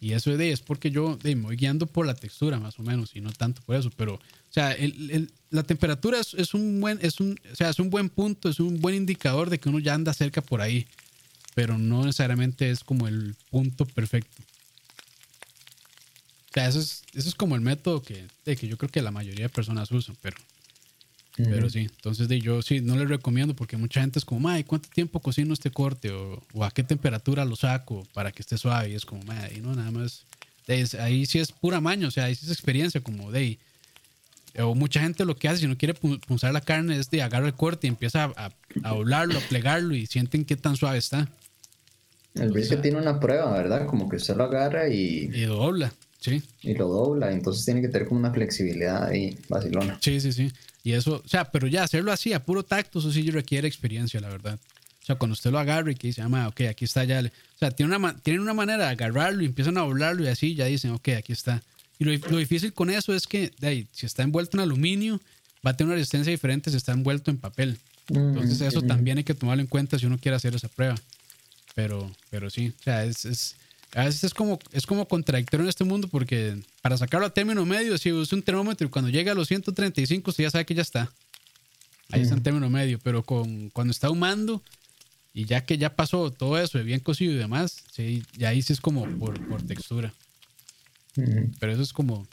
Y eso es porque yo me voy guiando por la textura más o menos y no tanto por eso. Pero o sea, la temperatura es, un buen, es un, o sea, es un buen punto, es un buen indicador de que uno ya anda cerca por ahí, pero no necesariamente es como el punto perfecto. O sea, eso es, eso es como el método que, de que yo creo que la mayoría de personas usan, pero, pero sí. Entonces de, yo sí, no les recomiendo porque mucha gente es como, ay, ¿cuánto tiempo cocino este corte? O, a qué temperatura lo saco para que esté suave. Y es como, y no, nada más. ahí sí es pura maña, o sea, ahí sí es experiencia, como de o mucha gente lo que hace si no quiere punzar la carne es de agarrar el corte y empieza a, a, doblarlo, a plegarlo y sienten qué tan suave está. El brisket tiene una prueba, ¿verdad? Como que usted lo agarra y... Y lo dobla, sí. Y lo dobla, entonces tiene que tener como una flexibilidad ahí, vacilona. Sí, sí, sí. Y eso, o sea, pero ya hacerlo así, a puro tacto, eso sí requiere experiencia, la verdad. O sea, cuando usted lo agarra y que dice, ah, ok, aquí está ya. O sea, tiene una, tienen una manera de agarrarlo y empiezan a doblarlo y así ya dicen, ok, aquí está. Y lo, difícil con eso es que si está envuelto en aluminio, va a tener una resistencia diferente si está envuelto en papel. Entonces eso también hay que tomarlo en cuenta si uno quiere hacer esa prueba. Pero, pero sí, o sea, es, a veces es como, es como contradictorio en este mundo porque para sacarlo a término medio, si usa un termómetro y cuando llega a los 135, usted ya sabe que ya está. Ahí está en término medio, pero con, cuando está humando y ya que ya pasó todo eso de bien cocido y demás, sí, ya ahí sí es como por, por textura. Pero eso es como,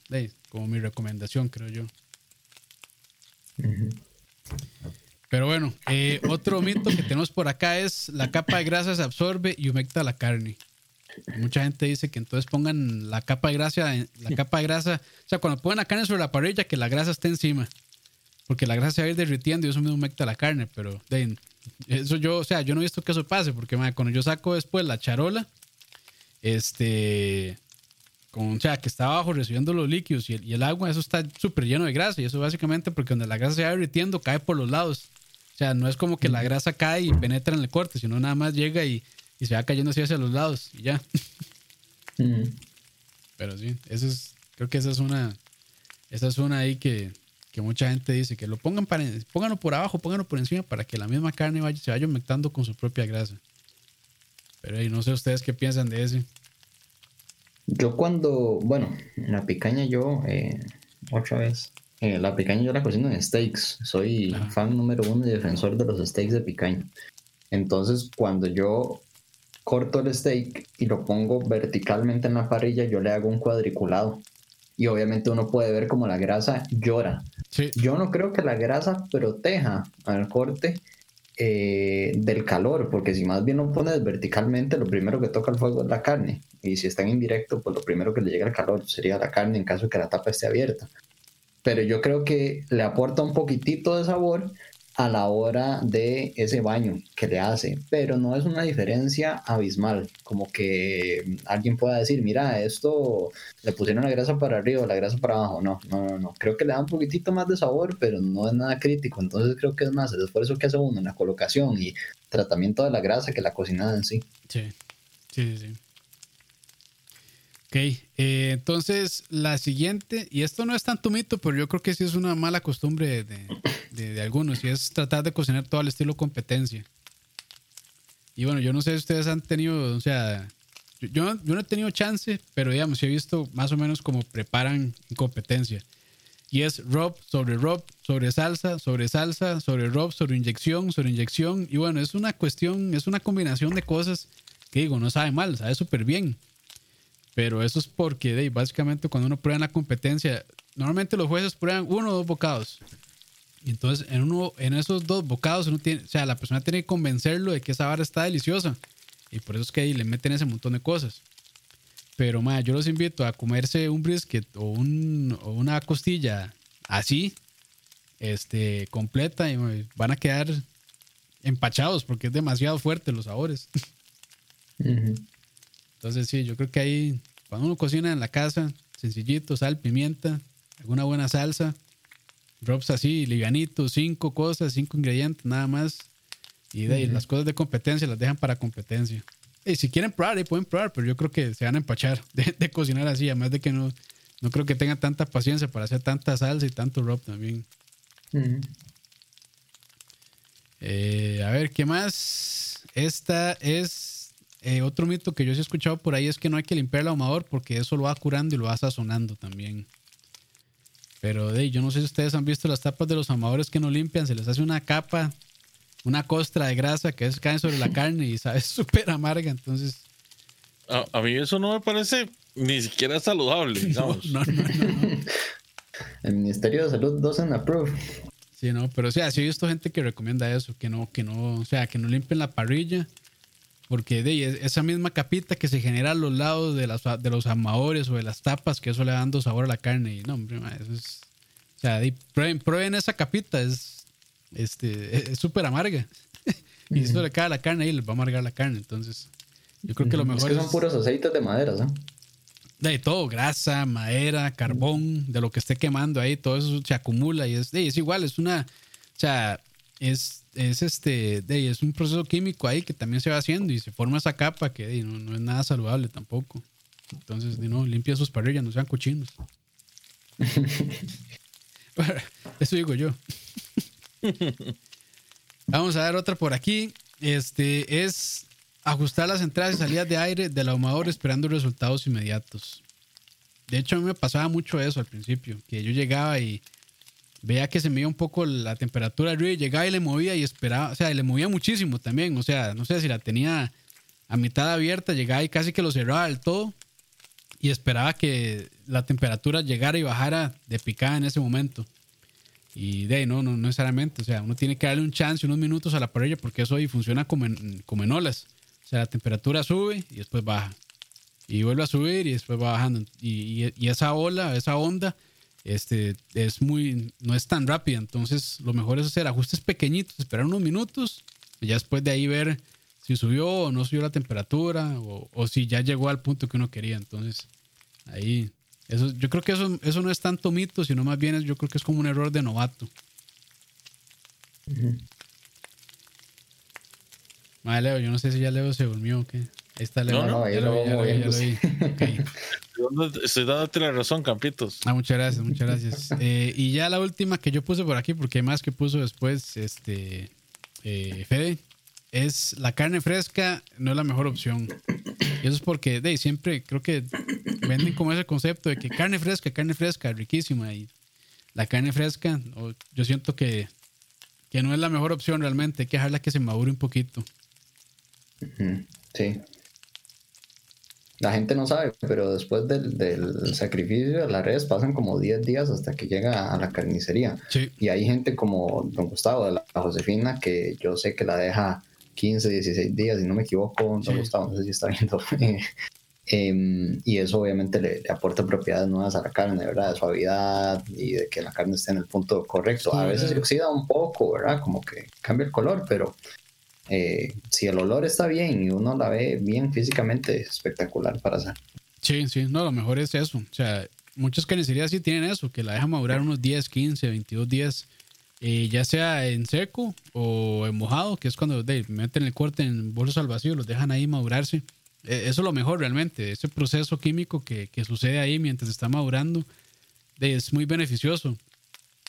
como mi recomendación, creo yo. Pero bueno, eh, otro mito que tenemos por acá es la capa de grasa se absorbe y humecta la carne. Mucha gente dice que entonces pongan la capa de grasa, la capa de grasa, o sea, cuando ponen la carne sobre la parrilla, que la grasa esté encima. Porque la grasa se va a ir derritiendo y eso me humecta la carne, pero eso yo, o sea, yo no he visto que eso pase, porque cuando yo saco después la charola, este, con, o sea, que está abajo recibiendo los líquidos y el, agua, eso está súper lleno de grasa. Y eso básicamente porque donde la grasa se va derritiendo cae por los lados. O sea, no es como que la grasa cae y penetra en el corte, sino nada más llega y, y se va cayendo así hacia los lados y ya. Pero sí, eso es, creo que esa es una, esa es una ahí que, que mucha gente dice que lo pongan para, pónganlo por abajo, pónganlo por encima para que la misma carne vaya, se vaya aumentando con su propia grasa. Pero ahí no sé ustedes qué piensan de eso. Yo cuando, bueno, la picaña yo, eh, otra vez, eh, la picaña yo la cocino en steaks. Soy fan número uno y defensor de los steaks de picaña. Entonces, cuando yo corto el steak y lo pongo verticalmente en la parrilla, yo le hago un cuadriculado. Y obviamente uno puede ver como la grasa llora. Yo no creo que la grasa proteja al corte eh, del calor, porque si más bien lo pones verticalmente, lo primero que toca el fuego es la carne. Y si está en indirecto, pues lo primero que le llega al calor sería la carne en caso de que la tapa esté abierta. Pero yo creo que le aporta un poquitito de sabor a la hora de ese baño que le hace, pero no es una diferencia abismal, como que alguien pueda decir, mira, esto le pusieron la grasa para arriba, la grasa para abajo, no, no, no, no, creo que le da un poquitito más de sabor, pero no es nada crítico, entonces creo que es más el esfuerzo que hace uno la colocación y tratamiento de la grasa que la cocinada en sí. Sí, sí, sí. Ok, eh, entonces la siguiente, y esto no es tanto mito, pero yo creo que sí es una mala costumbre de, de, algunos, y es tratar de cocinar todo al estilo competencia. y bueno, yo no sé si ustedes han tenido, o sea, yo, yo, no he tenido chance, pero digamos, he visto más o menos cómo preparan competencia. Y es Rob sobre Rob, sobre salsa, sobre salsa, sobre Rob, sobre inyección, sobre inyección. Y bueno, es una cuestión, es una combinación de cosas que digo, no sabe mal, sabe súper bien. Pero eso es porque de, básicamente cuando uno prueba en la competencia, normalmente los jueces prueban uno o dos bocados. Y entonces en, uno, en esos dos bocados, uno tiene, o sea, la persona tiene que convencerlo de que esa vara está deliciosa. Y por eso es que ahí le meten ese montón de cosas. Pero, ma, yo los invito a comerse un brisket o, un, o una costilla así, este, completa, y van a quedar empachados porque es demasiado fuerte los sabores. Entonces, sí, yo creo que ahí, cuando uno cocina en la casa, sencillito, sal, pimienta, alguna buena salsa, drops así, livianitos, cinco cosas, cinco ingredientes, nada más. Y de ahí, las cosas de competencia las dejan para competencia. Y si quieren probar, ahí pueden probar, pero yo creo que se van a empachar [laughs] de, cocinar así, además de que no, no creo que tengan tanta paciencia para hacer tanta salsa y tanto rub también. Eh, a ver, ¿qué más? Esta es eh, otro mito que yo sí he escuchado por ahí, es que no hay que limpiar el ahumador porque eso lo va curando y lo va sazonando también. Pero de, yo no sé si ustedes han visto las tapas de los ahumadores que no limpian, se les hace una capa una costra de grasa que es, cae sobre la [laughs] carne y sabe [laughs] súper amarga. Entonces. A, mí eso no me parece ni siquiera saludable, [laughs] digamos. No, no, no, El Ministerio de Salud doesn't approve. Sí, no, pero o sea, sí he visto gente que recomienda eso, que no, que no, o sea, que no limpien la parrilla, porque de esa misma capita que se genera a los lados de, las, de los amadores o de las tapas, que eso le va dando sabor a la carne, y no, hombre, eso es, o sea, prueben, prueben esa capita, es este, es súper amarga. [laughs] y eso le cae a la carne y les va a amargar la carne. Entonces, yo creo que lo mejor es que son puros aceites de madera, ¿no? De todo, grasa, madera, carbón, de lo que esté quemando ahí, todo eso se acumula y es, es igual, es una, o sea, es, es este, de, es un proceso químico ahí que también se va haciendo y se forma esa capa que no, no, es nada saludable tampoco. Entonces, no, limpia sus parrillas, no sean cochinos. [laughs] eso digo yo. Vamos a ver otra por aquí. Este es ajustar las entradas y salidas de aire del ahumador esperando resultados inmediatos. De hecho, a mí me pasaba mucho eso al principio, que yo llegaba y veía que se me iba un poco la temperatura arriba y llegaba y le movía y esperaba, o sea, le movía muchísimo también, o sea, no sé si la tenía a mitad abierta, llegaba y casi que lo cerraba del todo y esperaba que la temperatura llegara y bajara de picada en ese momento. Y de ahí, no, no, necesariamente. O sea, uno tiene que darle un chance, unos minutos a la parrilla, porque eso ahí funciona como en, como en olas. O sea, la temperatura sube y después baja. Y vuelve a subir y después va bajando. Y, y, esa ola, esa onda, este, es muy, no es tan rápida. Entonces, lo mejor es hacer ajustes pequeñitos, esperar unos minutos y ya después de ahí ver si subió o no subió la temperatura o, o si ya llegó al punto que uno quería. Entonces, ahí eso, yo creo que eso, eso no es tanto mito, sino más bien es, yo creo que es como un error de novato. Vale, Leo, yo no sé si ya Leo se durmió o qué. Ahí está Leo. No, no, ya, lo, vi, Estoy dándote [laughs] la razón, Campitos. Ah, muchas gracias, muchas gracias. eh, y ya la última que yo puse por aquí, porque hay más que puso después, este, eh, Fede, es la carne fresca no es la mejor opción. Y eso es porque de, siempre creo que venden como ese concepto de que carne fresca, carne fresca, riquísima. Y la carne fresca, yo siento que, que no es la mejor opción realmente. Hay que dejarla que se madure un poquito. Sí. La gente no sabe, pero después del, sacrificio de la res pasan como 10 días hasta que llega a la carnicería. Y hay gente como don Gustavo de la Josefina que yo sé que la deja 15, 16 días, si no me equivoco, no, no sé si está viendo. [laughs] Em, y eso obviamente le, aporta propiedades nuevas a la carne, ¿verdad? De suavidad y de que la carne esté en el punto correcto. A veces se oxida un poco, ¿verdad? Como que cambia el color, pero eh, si el olor está bien y uno la ve bien físicamente, es espectacular para hacer. Sí, sí, no, lo mejor es eso. O sea, muchas carnicerías sí tienen eso, que la dejan madurar unos 10, 15, 22 días eh, ya sea en seco o en mojado, que es cuando meten el corte en bolsos al vacío, los dejan ahí madurarse. Eh, eso es lo mejor realmente, ese proceso químico que, sucede ahí mientras está madurando es muy beneficioso.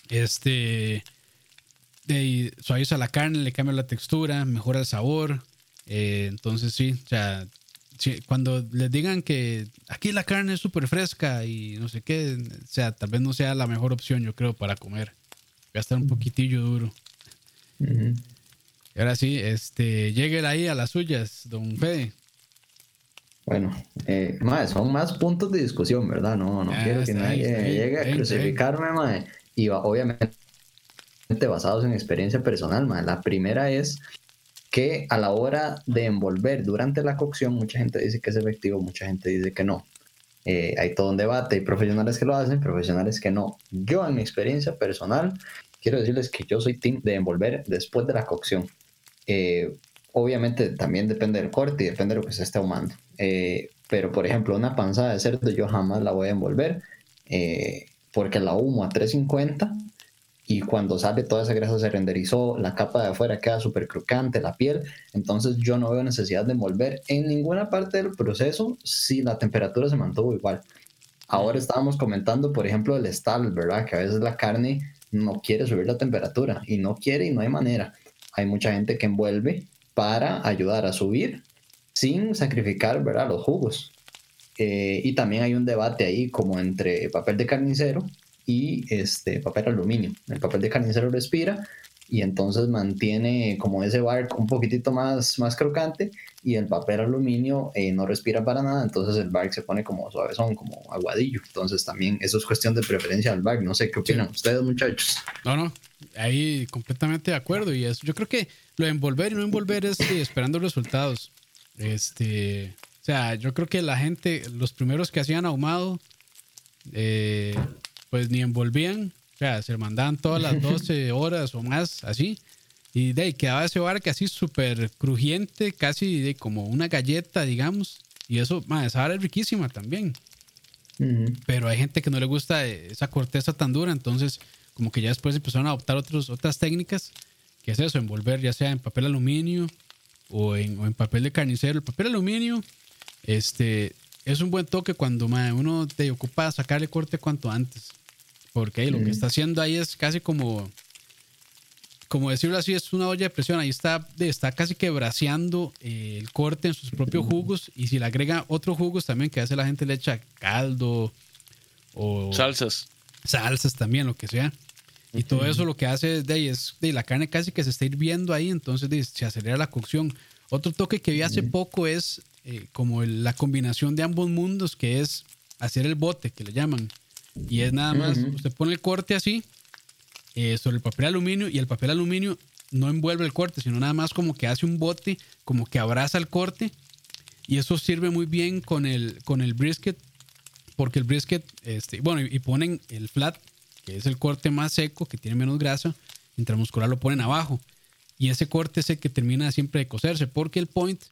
Este de, suaviza la carne, le cambia la textura, mejora el sabor. Eh, entonces sí, o sea, cuando les digan que aquí la carne es súper fresca y no sé qué, o sea, tal vez no sea la mejor opción, yo creo, para comer. Va a estar un poquitillo duro. Y ahora sí, este, llegue ahí a las suyas, don Fede. Bueno, eh, son más puntos de discusión, ¿verdad? No, no quiero que nadie llegue a crucificarme. Y obviamente basados en experiencia personal. La primera es que a la hora de envolver durante la cocción, mucha gente dice que es efectivo, mucha gente dice que no. Eh, hay todo un debate, hay profesionales que lo hacen, profesionales que no. Yo, en mi experiencia personal, quiero decirles que yo soy team de envolver después de la cocción. Eh, obviamente también depende del corte y depende de lo que se esté ahumando. Eh, pero, por ejemplo, una panzada de cerdo yo jamás la voy a envolver porque la humo a 350 y cuando sale toda esa grasa se renderizó, la capa de afuera queda súper crocante, la piel, entonces yo no veo necesidad de envolver en ninguna parte del proceso si la temperatura se mantuvo igual. Ahora estábamos comentando, por ejemplo, el estal, ¿verdad? Que a veces la carne no quiere subir la temperatura y no quiere y no hay manera. Hay mucha gente que envuelve para ayudar a subir sin sacrificar, ¿verdad? Los jugos. Eh, y también hay un debate ahí como entre papel de carnicero y este papel aluminio. El papel de carnicero respira y entonces mantiene como ese bark un poquitito más, más crocante y el papel aluminio eh, no respira para nada, entonces el bark se pone como suavezón, como aguadillo. Entonces también eso es cuestión de preferencia del bark. No sé qué opinan ustedes muchachos. No, no, ahí completamente de acuerdo y eso, yo creo que lo de envolver y no envolver es esperando resultados. Este, o sea, yo creo que la gente, los primeros que hacían ahumado, eh, pues ni envolvían, o sea, se mandaban todas las [laughs] 12 horas o más, así. Y de ahí quedaba ese barco así súper crujiente, casi de como una galleta, digamos. Y eso, man, esa vara es riquísima también. Pero hay gente que no le gusta esa corteza tan dura, entonces como que ya después empezaron a adoptar otros, otras técnicas, que es eso, envolver ya sea en papel aluminio o en, o en papel de carnicero. El papel aluminio, este, es un buen toque cuando uno te ocupa sacarle corte cuanto antes. Porque lo que está haciendo ahí es casi como, como decirlo así, es una olla de presión. Ahí está, está casi que braseando eh, el corte en sus propios jugos. Y si le agrega otros jugos también, que hace la gente le echa caldo o salsas. Salsas también, lo que sea. Y todo eso lo que hace es, de, es de, la carne casi que se está hirviendo ahí, entonces se acelera la cocción. Otro toque que vi hace poco es eh, como la combinación de ambos mundos, que es hacer el bote, que le llaman. Y es nada más, usted pone el corte así eh, sobre el papel aluminio y el papel aluminio no envuelve el corte, sino nada más como que hace un bote, como que abraza el corte. Y eso sirve muy bien con el, con el brisket, porque el brisket, este, bueno, y, ponen el flat, que es el corte más seco, que tiene menos grasa, intramuscular lo ponen abajo. Y ese corte es el que termina siempre de cocerse, porque el point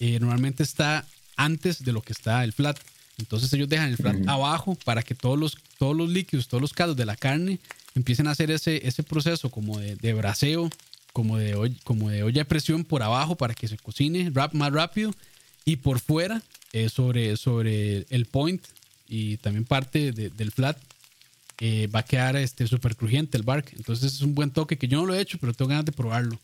eh, normalmente está antes de lo que está el flat. Entonces ellos dejan el flat abajo para que todos los, todos los líquidos, todos los caldos de la carne empiecen a hacer ese, ese proceso como de, de braseo, como de, como de olla de presión por abajo para que se cocine rap, más rápido y por fuera eh, sobre, sobre el point y también parte del flat eh, va a quedar este súper crujiente el bark. Entonces es un buen toque que yo no lo he hecho, pero tengo ganas de probarlo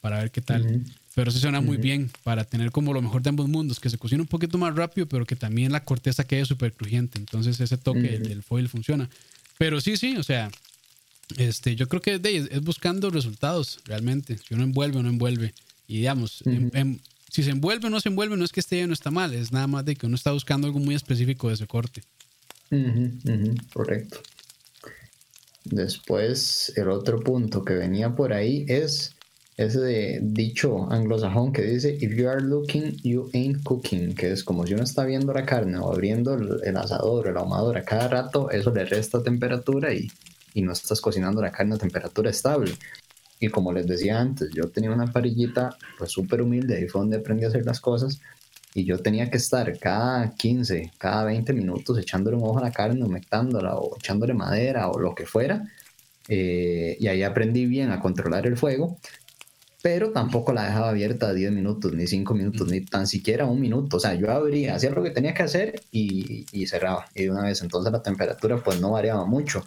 para ver qué tal. Pero sí suena muy bien para tener como lo mejor de ambos mundos, que se cocine un poquito más rápido, pero que también la corteza quede súper crujiente. Entonces ese toque del foil funciona. Pero sí, sí, o sea, este, yo creo que es, buscando resultados realmente. Si uno envuelve o no envuelve. Y digamos, si se envuelve o no se envuelve, no es que esté bien o está mal, es nada más de que uno está buscando algo muy específico de ese corte. correcto. Después, el otro punto que venía por ahí es ese dicho anglosajón que dice, if you are looking, you ain't cooking, que es como si uno está viendo la carne o abriendo el, asador o el ahumador a cada rato, eso le resta temperatura y, y no estás cocinando la carne a temperatura estable. Y como les decía antes, yo tenía una parillita pues súper humilde, ahí fue donde aprendí a hacer las cosas. Y yo tenía que estar cada 15, cada 20 minutos echándole un ojo a la carne, humectándola o echándole madera o lo que fuera. Eh, y ahí aprendí bien a controlar el fuego pero tampoco la dejaba abierta 10 minutos, ni 5 minutos, ni tan siquiera un minuto. O sea, yo abría, hacía lo que tenía que hacer y, y cerraba. Y de una vez, entonces la temperatura pues no variaba mucho.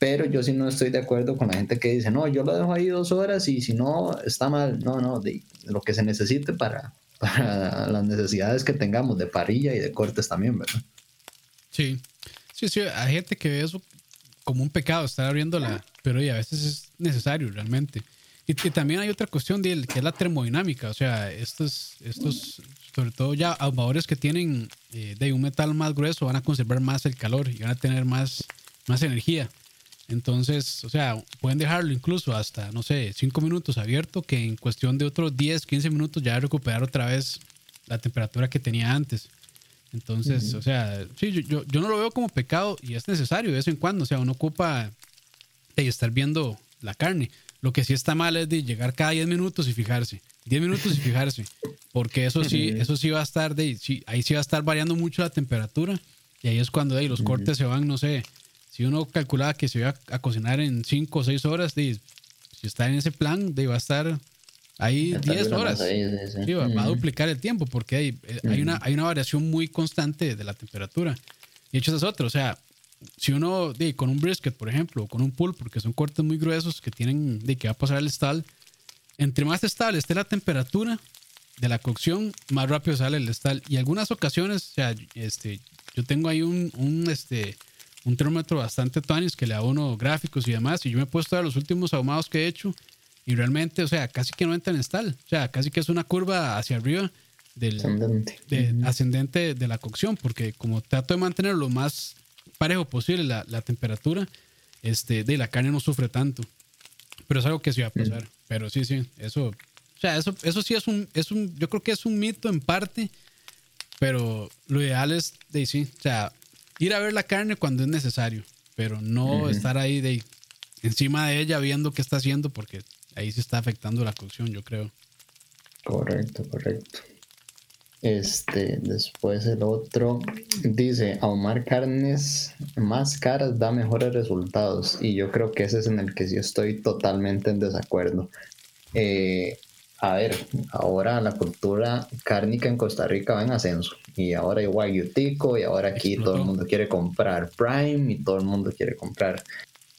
Pero yo sí no estoy de acuerdo con la gente que dice, no, yo lo dejo ahí dos horas y si no, está mal. No, no, lo que se necesite para, [laughs] para las necesidades que tengamos de parrilla y de cortes también, ¿verdad? Sí, sí, sí, hay gente que ve eso como un pecado, estar abriéndola, pero ya a veces es necesario realmente. Y, también hay otra cuestión de, que es la termodinámica, o sea, estos, estos sobre todo ya ahumadores que tienen eh, de un metal más grueso van a conservar más el calor y van a tener más, más energía. Entonces, o sea, pueden dejarlo incluso hasta, no sé, 5 minutos abierto, que en cuestión de otros 10, 15 minutos ya recuperar otra vez la temperatura que tenía antes. Entonces, o sea, sí, yo, yo, no lo veo como pecado y es necesario de vez en cuando. O sea, uno ocupa de estar viendo la carne. Lo que sí está mal es de llegar cada 10 minutos y fijarse. 10 minutos y [laughs] fijarse. Porque eso sí, eso sí va a estar de, sí, ahí sí va a estar variando mucho la temperatura. Y ahí es cuando de, los cortes se van, no sé, si uno calculaba que se iba a, cocinar en 5 o 6 horas, de, si está en ese plan, de, va a estar ahí 10 horas. sí, va, a duplicar el tiempo porque hay, eh, hay, una, hay una variación muy constante de la temperatura. Y hecho, es otro. O sea, si uno, de, con un brisket, por ejemplo, o con un pull, porque son cortes muy gruesos que tienen, de que va a pasar el stall, entre más estable esté la temperatura de la cocción, más rápido sale el stall. Y algunas ocasiones, o sea, este, yo tengo ahí un, un este, un termómetro bastante tuanis que le da uno gráficos y demás. Y yo me he puesto a los últimos ahumados que he hecho y realmente, o sea, casi que no entra en stall. O sea, casi que es una curva hacia arriba del ascendente de, ascendente de la cocción, porque como trato de mantener lo más parejo posible la, la, temperatura, este, de la carne no sufre tanto. Pero es algo que sí va a pasar. Pero sí, sí, eso, o sea, eso, eso sí es un, es un, yo creo que es un mito en parte, pero lo ideal es de sí, o sea, ir a ver la carne cuando es necesario, pero no estar ahí de encima de ella viendo qué está haciendo porque ahí se está afectando la cocción, yo creo. Correcto, correcto. Este, después el otro dice, ahumar carnes más caras da mejores resultados y yo creo que ese es en el que sí estoy totalmente en desacuerdo. Eh, a ver, ahora la cultura cárnica en Costa Rica va en ascenso y ahora hay Wagyu Tico y ahora aquí todo el mundo quiere comprar Prime y todo el mundo quiere comprar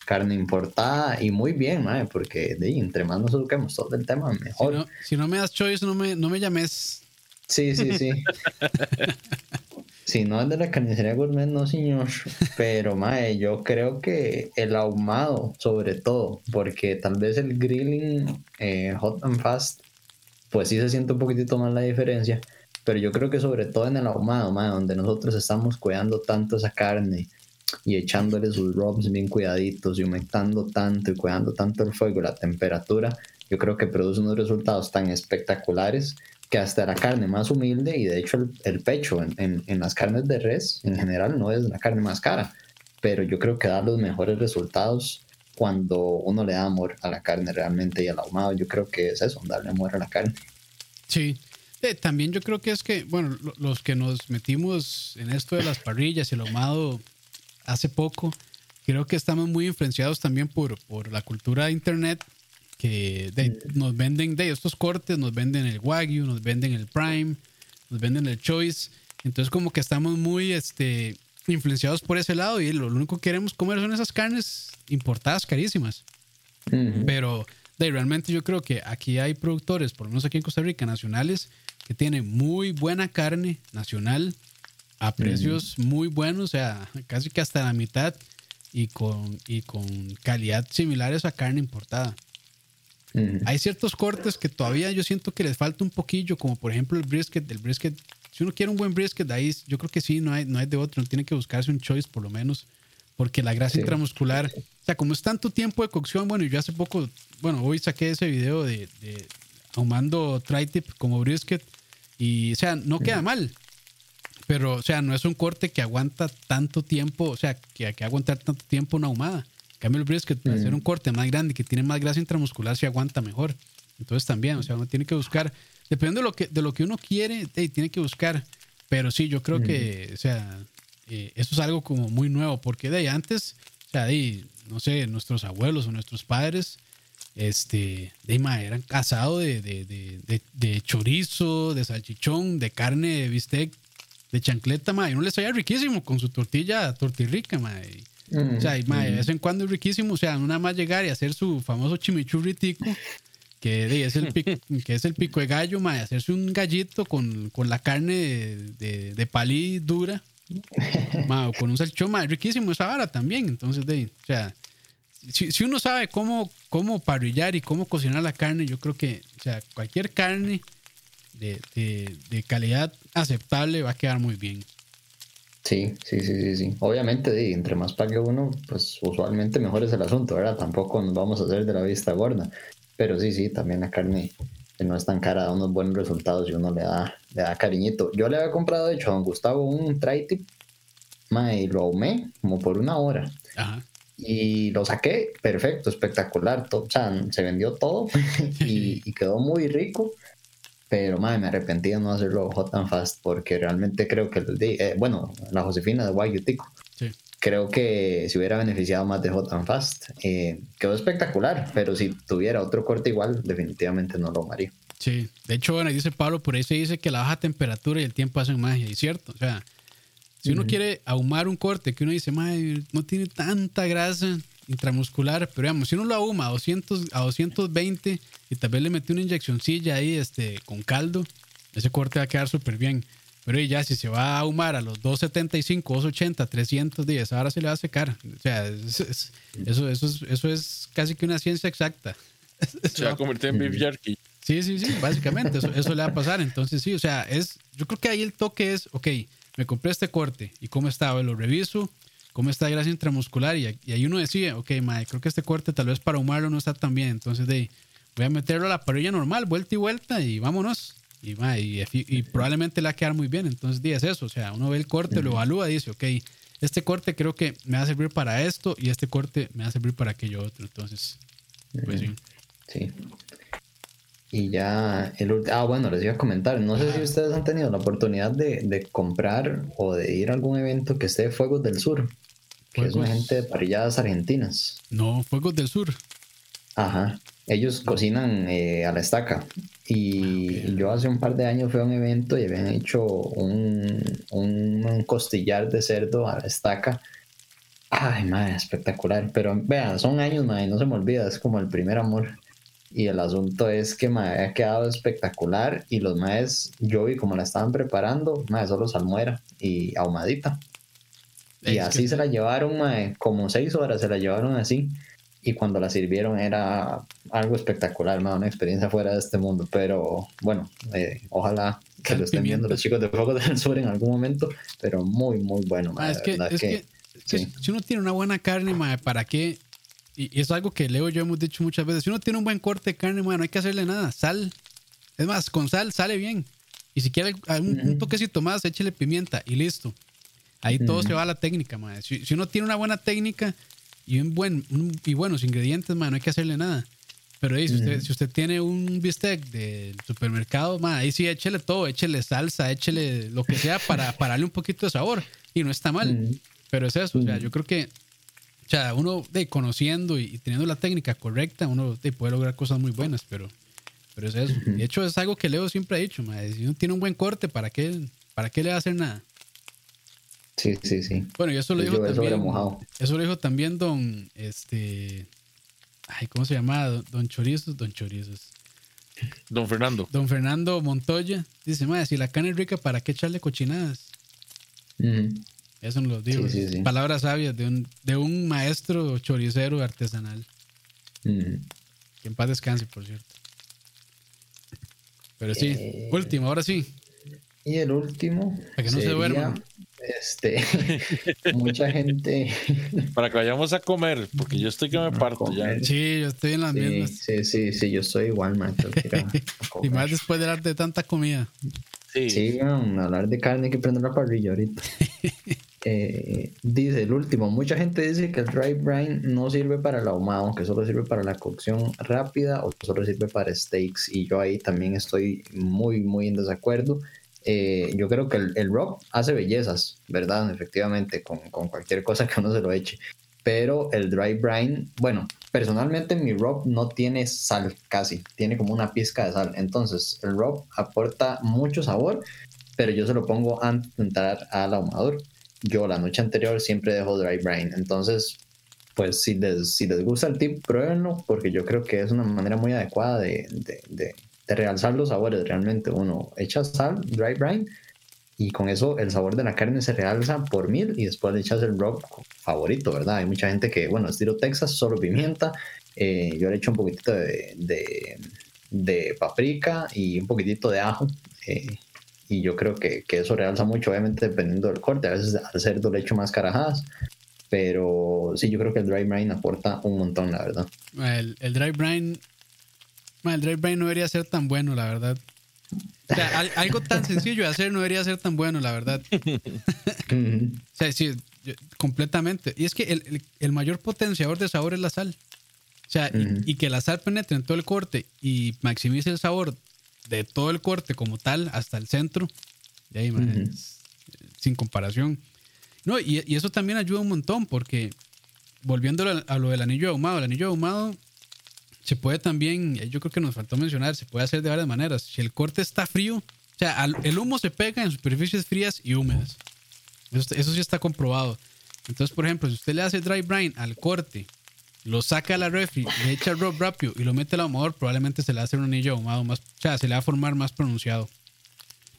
carne importada y muy bien, porque de, entre más nos eduquemos todo el tema, mejor. Si no, me das choice, no me, no me llames. Sí, sí, sí. si no es de la carnicería gourmet, no, señor. Pero, mae, yo creo que el ahumado, sobre todo, porque tal vez el grilling eh, hot and fast pues sí se siente un poquitito más la diferencia. Pero yo creo que sobre todo en el ahumado, donde nosotros estamos cuidando tanto esa carne y echándole sus rubs bien cuidaditos y aumentando tanto y cuidando tanto el fuego la temperatura, yo creo que produce unos resultados tan espectaculares que hasta la carne más humilde y de hecho el, pecho en, en, las carnes de res en general no es la carne más cara, pero yo creo que da los mejores resultados cuando uno le da amor a la carne realmente y al ahumado. Yo creo que es eso, darle amor a la carne. Sí. Eh, también yo creo que es que, bueno, los que nos metimos en esto de las parrillas y el ahumado hace poco, creo que estamos muy influenciados también por, por la cultura de internet que nos venden de estos cortes, nos venden el Wagyu, nos venden el Prime, nos venden el Choice. Entonces como que estamos muy este, influenciados por ese lado y lo, único que queremos comer son esas carnes importadas carísimas. Pero de, realmente yo creo que aquí hay productores, por lo menos aquí en Costa Rica, nacionales, que tienen muy buena carne nacional a precios muy buenos, o sea, casi que hasta la mitad y con, y con calidad similares a carne importada. Hay ciertos cortes que todavía yo siento que les falta un poquillo, como por ejemplo el brisket. El brisket si uno quiere un buen brisket, ahí yo creo que sí, no hay, no hay de otro, no tiene que buscarse un choice por lo menos, porque la grasa intramuscular, o sea, como es tanto tiempo de cocción, bueno, yo hace poco, bueno, hoy saqué ese video de, de ahumando tri-tip como brisket y, o sea, no queda mal, pero, o sea, no es un corte que aguanta tanto tiempo, o sea, que, que aguantar tanto tiempo una ahumada. Cambio, el brisket, para hacer un corte más grande que tiene más grasa intramuscular, se aguanta mejor. Entonces también, o sea, uno tiene que buscar Depende de lo que, de lo que uno quiere, tiene que buscar. Pero sí, yo creo que, o sea, eh, eso es algo como muy nuevo, porque de antes, o sea, de, no sé, nuestros abuelos o nuestros padres, este, de eran casados de, de, de, chorizo, de salchichón, de carne, de bistec, de chancleta, ma, y uno les salía riquísimo con su tortilla, tortirrica, ma. O sea, y, mae, de vez en cuando es riquísimo. O sea, nada más llegar y hacer su famoso chimichurri tico, que es el pico, [laughs] que es el pico de gallo, mae, hacerse un gallito con, con la carne de, de, de palí dura, mae, o con un salchichón, mae, riquísimo esa vara también. Entonces, de, o sea, si, si uno sabe cómo, cómo parrillar y cómo cocinar la carne, yo creo que, o sea, cualquier carne de, de, de calidad aceptable va a quedar muy bien. Sí, sí, sí, sí, sí. Obviamente, entre más pague uno, pues usualmente mejor es el asunto, ¿verdad? Tampoco nos vamos a hacer de la vista gorda. Pero sí, sí, también la carne que no es tan cara da unos buenos resultados y uno le da, le da cariñito. Yo le había comprado, de hecho, a don Gustavo un tri-tip, y lo ahumé como por una hora. Ajá. Y lo saqué, perfecto, espectacular. to- o sea, se vendió todo [laughs] y, [laughs] y quedó muy rico. Pero madre, me arrepentí de no hacerlo hot and fast porque realmente creo que, eh, bueno, la Josefina de Wagyu Tico, Sí. creo que se hubiera beneficiado más de hot and fast. Eh, quedó espectacular, pero si tuviera otro corte igual, definitivamente no lo haría. Sí, de hecho, bueno, dice Pablo, por ahí se dice que la baja temperatura y el tiempo hacen magia, y cierto, o sea, si uno quiere ahumar un corte que uno dice, "Mae, no tiene tanta grasa intramuscular, pero digamos, si uno lo ahuma a 200, a 220 y tal vez le mete una inyeccioncilla ahí este, con caldo, ese corte va a quedar súper bien. Pero y ya si se va a ahumar a los 275, 280, 310, ahora se le va a secar. O sea, es- es- eso, eso, es, eso es casi que una ciencia exacta. [laughs] Se va a convertir en beef jerky. Sí, sí, sí, básicamente, eso, eso le va a pasar. Entonces, sí, o sea, es, yo creo que ahí el toque es, ok, me compré este corte y cómo estaba, lo reviso, cómo está la grasa intramuscular y, y ahí uno decide, ok, mae, creo que este corte tal vez para ahumarlo no está tan bien, entonces de voy a meterlo a la parrilla normal, vuelta y vuelta y vámonos. Y, mae, y, y probablemente le va a quedar muy bien, entonces di, es eso, o sea, uno ve el corte, lo evalúa y dice, ok, este corte creo que me va a servir para esto y este corte me va a servir para aquello otro, entonces, pues sí. Sí. Y ya el último. Ah, bueno, les iba a comentar. No sé si ustedes han tenido la oportunidad de, de comprar o de ir a algún evento que esté de Fuegos del Sur, que es una gente de parrilladas argentinas. No, Fuegos del Sur. Ajá. Ellos cocinan eh, a la estaca. Y yo hace un par de años fui a un evento y habían hecho un, un, un costillar de cerdo a la estaca. Ay, madre, espectacular. Pero vean, son años, madre, no se me olvida, es como el primer amor. Y el asunto es que me ha quedado espectacular y los maes, yo vi como la estaban preparando, madre, solo salmuera y ahumadita. Y Es así que- se la llevaron, mae, como seis horas se la llevaron así. Y cuando la sirvieron era algo espectacular, mae, una experiencia fuera de este mundo. Pero bueno, eh, ojalá que lo estén viendo los chicos de Fuego del Sur en algún momento. Pero muy, muy bueno, mae, Ah, es que, es que, que sí. si uno tiene una buena carne, mae, ¿para qué? Y, y es algo que Leo y yo hemos dicho muchas veces. Si uno tiene un buen corte de carne, mae, no hay que hacerle nada. Sal. Es más, con sal sale bien. Y si quiere un, un toquecito más, échele pimienta y listo. Ahí todo se va a la técnica, mae. Si, si uno tiene una buena técnica y un buen un- y buenos ingredientes, mae, no hay que hacerle nada. Pero ahí, si, usted, si usted tiene un bistec del supermercado, mae, ahí sí échele todo, échele salsa, échele lo que sea para, [laughs] para darle un poquito de sabor. Y no está mal. Ujú. Pero es eso, o sea, yo creo que, o sea, uno de conociendo y, y teniendo la técnica correcta, uno de, puede lograr cosas muy buenas, pero, pero es eso. De hecho, es algo que Leo siempre ha dicho, mae, si uno tiene un buen corte, ¿para qué, ¿para qué le va a hacer nada? Sí, sí, sí. Bueno, y eso lo Yo dijo también. Eso lo dijo también don, este, ay, ¿cómo se llama? Don, don Chorizos, don Chorizos. Don Fernando. Don Fernando Montoya dice, mae, si la carne es rica, ¿para qué echarle cochinadas? Eso nos lo dijo. Sí, sí, sí. Palabras sabias de un, de un maestro choricero artesanal. Ujú. Que en paz descanse, por cierto. Pero sí, Eh, último, ahora sí. Y el último. Para que no se sería, duerman. Este, [laughs] mucha gente. [laughs] Para que vayamos a comer, porque yo estoy que me parto ya. Sí, yo estoy en las Sí, mismas. sí, sí, sí, yo soy igual, man. [laughs] Y más después de hablar de tanta comida. Sí. Sí, weón, hablar de carne hay que prender la parrilla ahorita. Eh, dice el último, mucha gente dice que el dry brine no sirve para el ahumado, que solo sirve para la cocción rápida o solo sirve para steaks. Y yo ahí también estoy muy, muy en desacuerdo. Eh, yo creo que el, el rub hace bellezas, ¿verdad? Efectivamente, con, con cualquier cosa que uno se lo eche. Pero el dry brine, bueno, personalmente mi rub no tiene sal casi, tiene como una pizca de sal. Entonces, el rub aporta mucho sabor, pero yo se lo pongo antes de entrar al ahumador. yo la noche anterior siempre dejo dry brine. Entonces, pues si les, si les gusta el tip, pruébenlo, porque yo creo que es una manera muy adecuada de, de, de, de realzar los sabores. Realmente uno echa sal, dry brine, y con eso el sabor de la carne se realza por mil y después le echas el rub favorito, ¿verdad? Hay mucha gente que, bueno, estilo Texas, solo pimienta. Eh, yo le echo un poquitito de, de, de, paprika y un poquitito de ajo. Eh, y yo creo que, que, eso realza mucho, obviamente, dependiendo del corte. A veces al cerdo le echo más carajadas. Pero sí, yo creo que el dry brine aporta un montón, la verdad. El, el dry brine. El dry brine no debería ser tan bueno, la verdad. O sea, al, algo tan sencillo de hacer no debería ser tan bueno, la verdad. [laughs] o sea, sí, completamente. Y es que el, el, el, mayor potenciador de sabor es la sal. O sea, uh -huh. y, y, que la sal penetre en todo el corte y maximice el sabor de todo el corte como tal hasta el centro. Y ahí, man, uh -huh. es, sin comparación. No, y, y, eso también ayuda un montón porque, volviendo a, a lo del anillo ahumado, el anillo ahumado se puede también, yo creo que nos faltó mencionar, se puede hacer de varias maneras. Si el corte está frío, o sea, el humo se pega en superficies frías y húmedas. Eso, eso, sí está comprobado. Entonces, por ejemplo, si usted le hace dry brine al corte, lo saca a la refri, le echa el rub rápido y lo mete al ahumador, probablemente se le hace un anillo ahumado más, o sea, se le va a formar más pronunciado.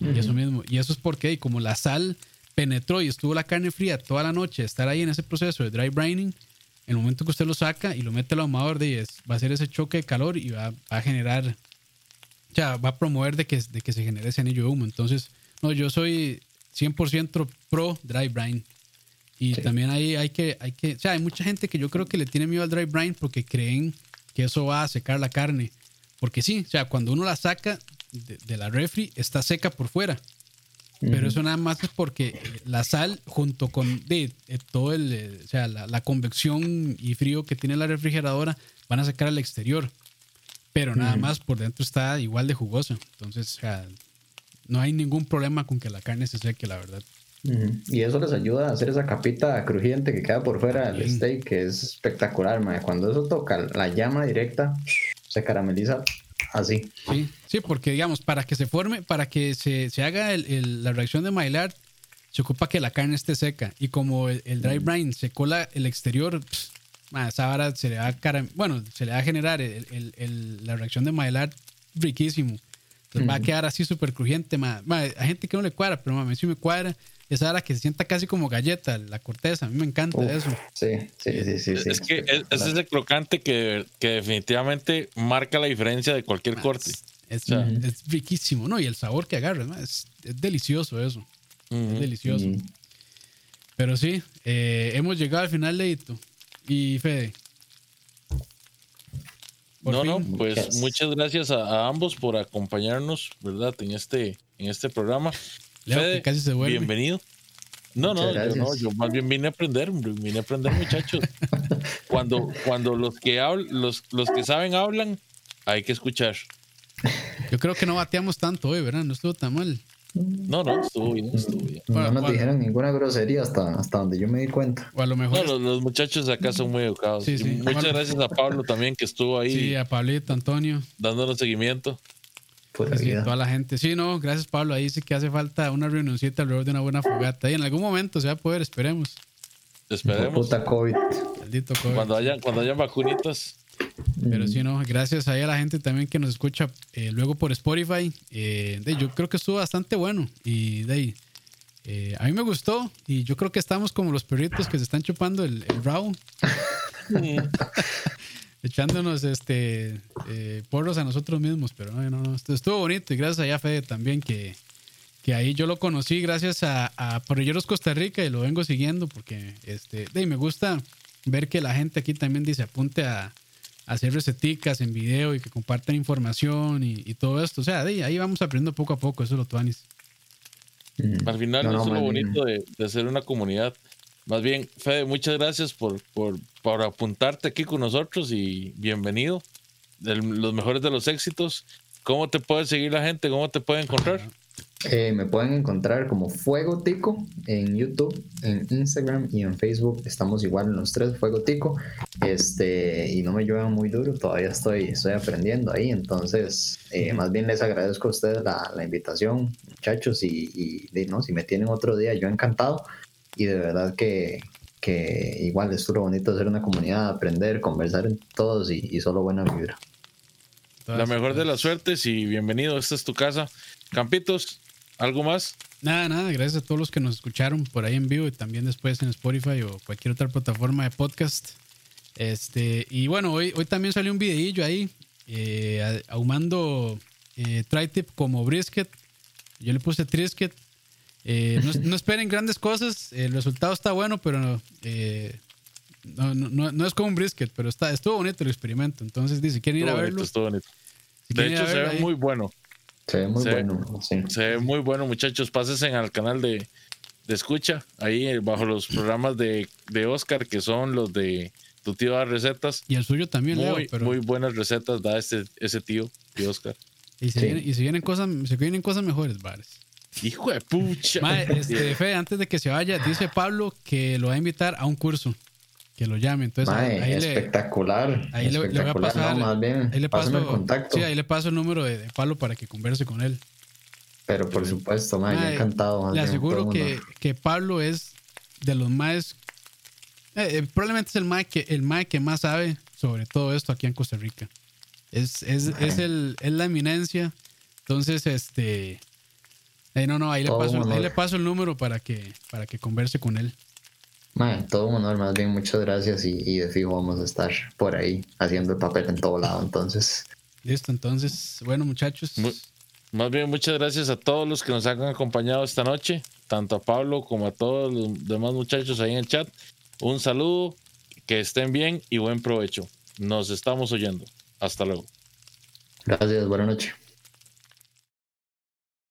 Uh -huh. Y eso mismo. Y eso es porque, como la sal penetró y estuvo la carne fría toda la noche, estar ahí en ese proceso de dry brining, el momento que usted lo saca y lo mete al ahumador, de, va a ser ese choque de calor y va, va, a generar, o sea, va a promover de que, de que se genere ese anillo de humo. Entonces, no, yo soy 100% pro dry brine. Y sí. también hay, hay, que, hay que, o sea, hay mucha gente que yo creo que le tiene miedo al dry brine porque creen que eso va a secar la carne. Porque sí, o sea, cuando uno la saca de, de la refri, está seca por fuera. Pero eso nada más es porque la sal, junto con de, de todo el, eh, o sea, la, la, convección y frío que tiene la refrigeradora, van a sacar al exterior. Pero nada uh -huh. más por dentro está igual de jugoso. Entonces, o sea, no hay ningún problema con que la carne se seque, la verdad. Uh -huh. Y eso les ayuda a hacer esa capita crujiente que queda por fuera del steak, que es espectacular, man. Cuando eso toca la llama directa, se carameliza así. Sí, sí, porque digamos, para que se forme, para que se, se haga el, el, la reacción de Maillard, se ocupa que la carne esté seca. Y como el, el dry brine secó la, el exterior, pss, a esa vara se le va a caram bueno, se le va a generar la reacción de Maillard riquísimo. Entonces mm. va a quedar así súper crujiente. Ma. Ma, hay gente que no le cuadra, pero a mí sí me cuadra. Esa hora que se sienta casi como galleta, la corteza. A mí me encanta Uf, eso. Sí, sí, sí, sí. Es sí, que es, es, ese crocante que, que, definitivamente marca la diferencia de cualquier Ma, corte. Es, uh -huh. es, riquísimo, ¿no? Y el sabor que agarra, es, es, delicioso eso. Uh -huh. Es delicioso. Uh -huh. Pero sí, eh, hemos llegado al final, Leito. Y Fede. Por no, fin. no, pues yes. muchas gracias a, a, ambos por acompañarnos, ¿verdad? En este, en este programa. Leo, Fede, casi se vuelve. Bienvenido. No, no, yo no, yo más bien vine a aprender, vine a aprender, muchachos. [laughs] cuando, cuando los que hablan, los, los que saben hablan, hay que escuchar. Yo creo que no bateamos tanto hoy, ¿verdad? No estuvo tan mal. No, no, estuvo bien, estuvo bien. No nos dijeron ninguna grosería hasta, hasta donde yo me di cuenta. O a lo mejor. No, los, los muchachos acá son muy educados. Sí, sí. Muchas bueno. gracias a Pablo también que estuvo ahí. Sí, a Pablito, Antonio. Dándonos seguimiento. Pues sí, toda la gente. Sí, no, gracias Pablo. Ahí sí que hace falta una reunioncita alrededor de una buena fogata. Y en algún momento se va a poder, esperemos. Esperemos. Puta COVID. Maldito COVID. Cuando hayan, cuando hayan vacunitas. Pero sí, no, gracias ahí a la gente también que nos escucha eh, luego por Spotify. Eh, de, yo creo que estuvo bastante bueno. Y de ahí, eh, a mí me gustó. Y yo creo que estamos como los perritos que se están chupando el, el raw. [laughs] Echándonos este eh, porros a nosotros mismos. Pero no, no, no, estuvo bonito. Y gracias a Fede también que, que ahí yo lo conocí gracias a, a Parrilleros Costa Rica y lo vengo siguiendo porque este, de, me gusta ver que la gente aquí también dice apunte a hacer receticas en video y que compartan información y, y todo esto. O sea, de ahí vamos aprendiendo poco a poco, eso es lo tuanis. Mm. Al final, no, no, eso es lo bonito de, de, ser una comunidad. Más bien, Fede, muchas gracias por, por, por apuntarte aquí con nosotros y bienvenido. Los mejores de los éxitos. ¿Cómo te puede seguir la gente? ¿Cómo te puede encontrar? Eh, me pueden encontrar como Fuego Tico en YouTube, en Instagram y en Facebook. Estamos igual en los tres, Fuego Tico. Este, y no me lluevan muy duro, todavía estoy, estoy aprendiendo ahí. Entonces, eh, más bien les agradezco a ustedes la, la invitación, muchachos. Y, y, y, no, si me tienen otro día, yo encantado. y de verdad que, que igual estuvo bonito hacer una comunidad, aprender, conversar en todos y, y solo buena vibra. La mejor de las suertes y bienvenido, esta es tu casa. Campitos, ¿algo más? Nada, nada, gracias a todos los que nos escucharon por ahí en vivo y también después en Spotify o cualquier otra plataforma de podcast. Este, y bueno, hoy, hoy también salió un videillo ahí, eh, ahumando eh, tri-tip como brisket. Yo le puse trisket. Eh, no, no, esperen grandes cosas, el resultado está bueno, pero eh, no, no, no, es como un brisket, pero está, estuvo bonito el experimento. Entonces dice, ¿quieren ir a verlo? Estuvo bonito. Si de hecho, se ve ahí, muy bueno. Se ve muy se bueno. Sí. Se ve muy bueno, muchachos. Pásense al canal de, de escucha, ahí bajo los programas de, de Oscar, que son los de tu tío da recetas. Y el suyo también, muy, Leo, pero... muy buenas recetas da ese, ese tío de Oscar. Y se, sí. vienen, y se vienen cosas, se vienen cosas mejores, Vares. Hijo de pucha. Este, Fe, antes de que se vaya, dice Pablo que lo va a invitar a un curso. Que lo llame. Entonces, ahí espectacular. Le, ahí espectacular. le, voy a pasar. No, más bien, ahí le paso el contacto. Sí, ahí le paso el número de, de, Pablo para que converse con él. Pero por supuesto, mae, mae encantado. Le aseguro que, que Pablo es de los más. Eh, probablemente es el mae que, el mae que más sabe sobre todo esto aquí en Costa Rica. Es, es, es, el, es la eminencia. Entonces, este. Eh, no, no, ahí le, paso, ahí le paso el número para que, para que converse con él. Man, todo un honor, más bien muchas gracias y, y, de fijo vamos a estar por ahí haciendo el papel en todo lado, entonces. Listo, entonces, bueno muchachos. Muy, más bien muchas gracias a todos los que nos han acompañado esta noche, tanto a Pablo como a todos los demás muchachos ahí en el chat. Un saludo, que estén bien y buen provecho. Nos estamos oyendo. Hasta luego. Gracias, buenas noches.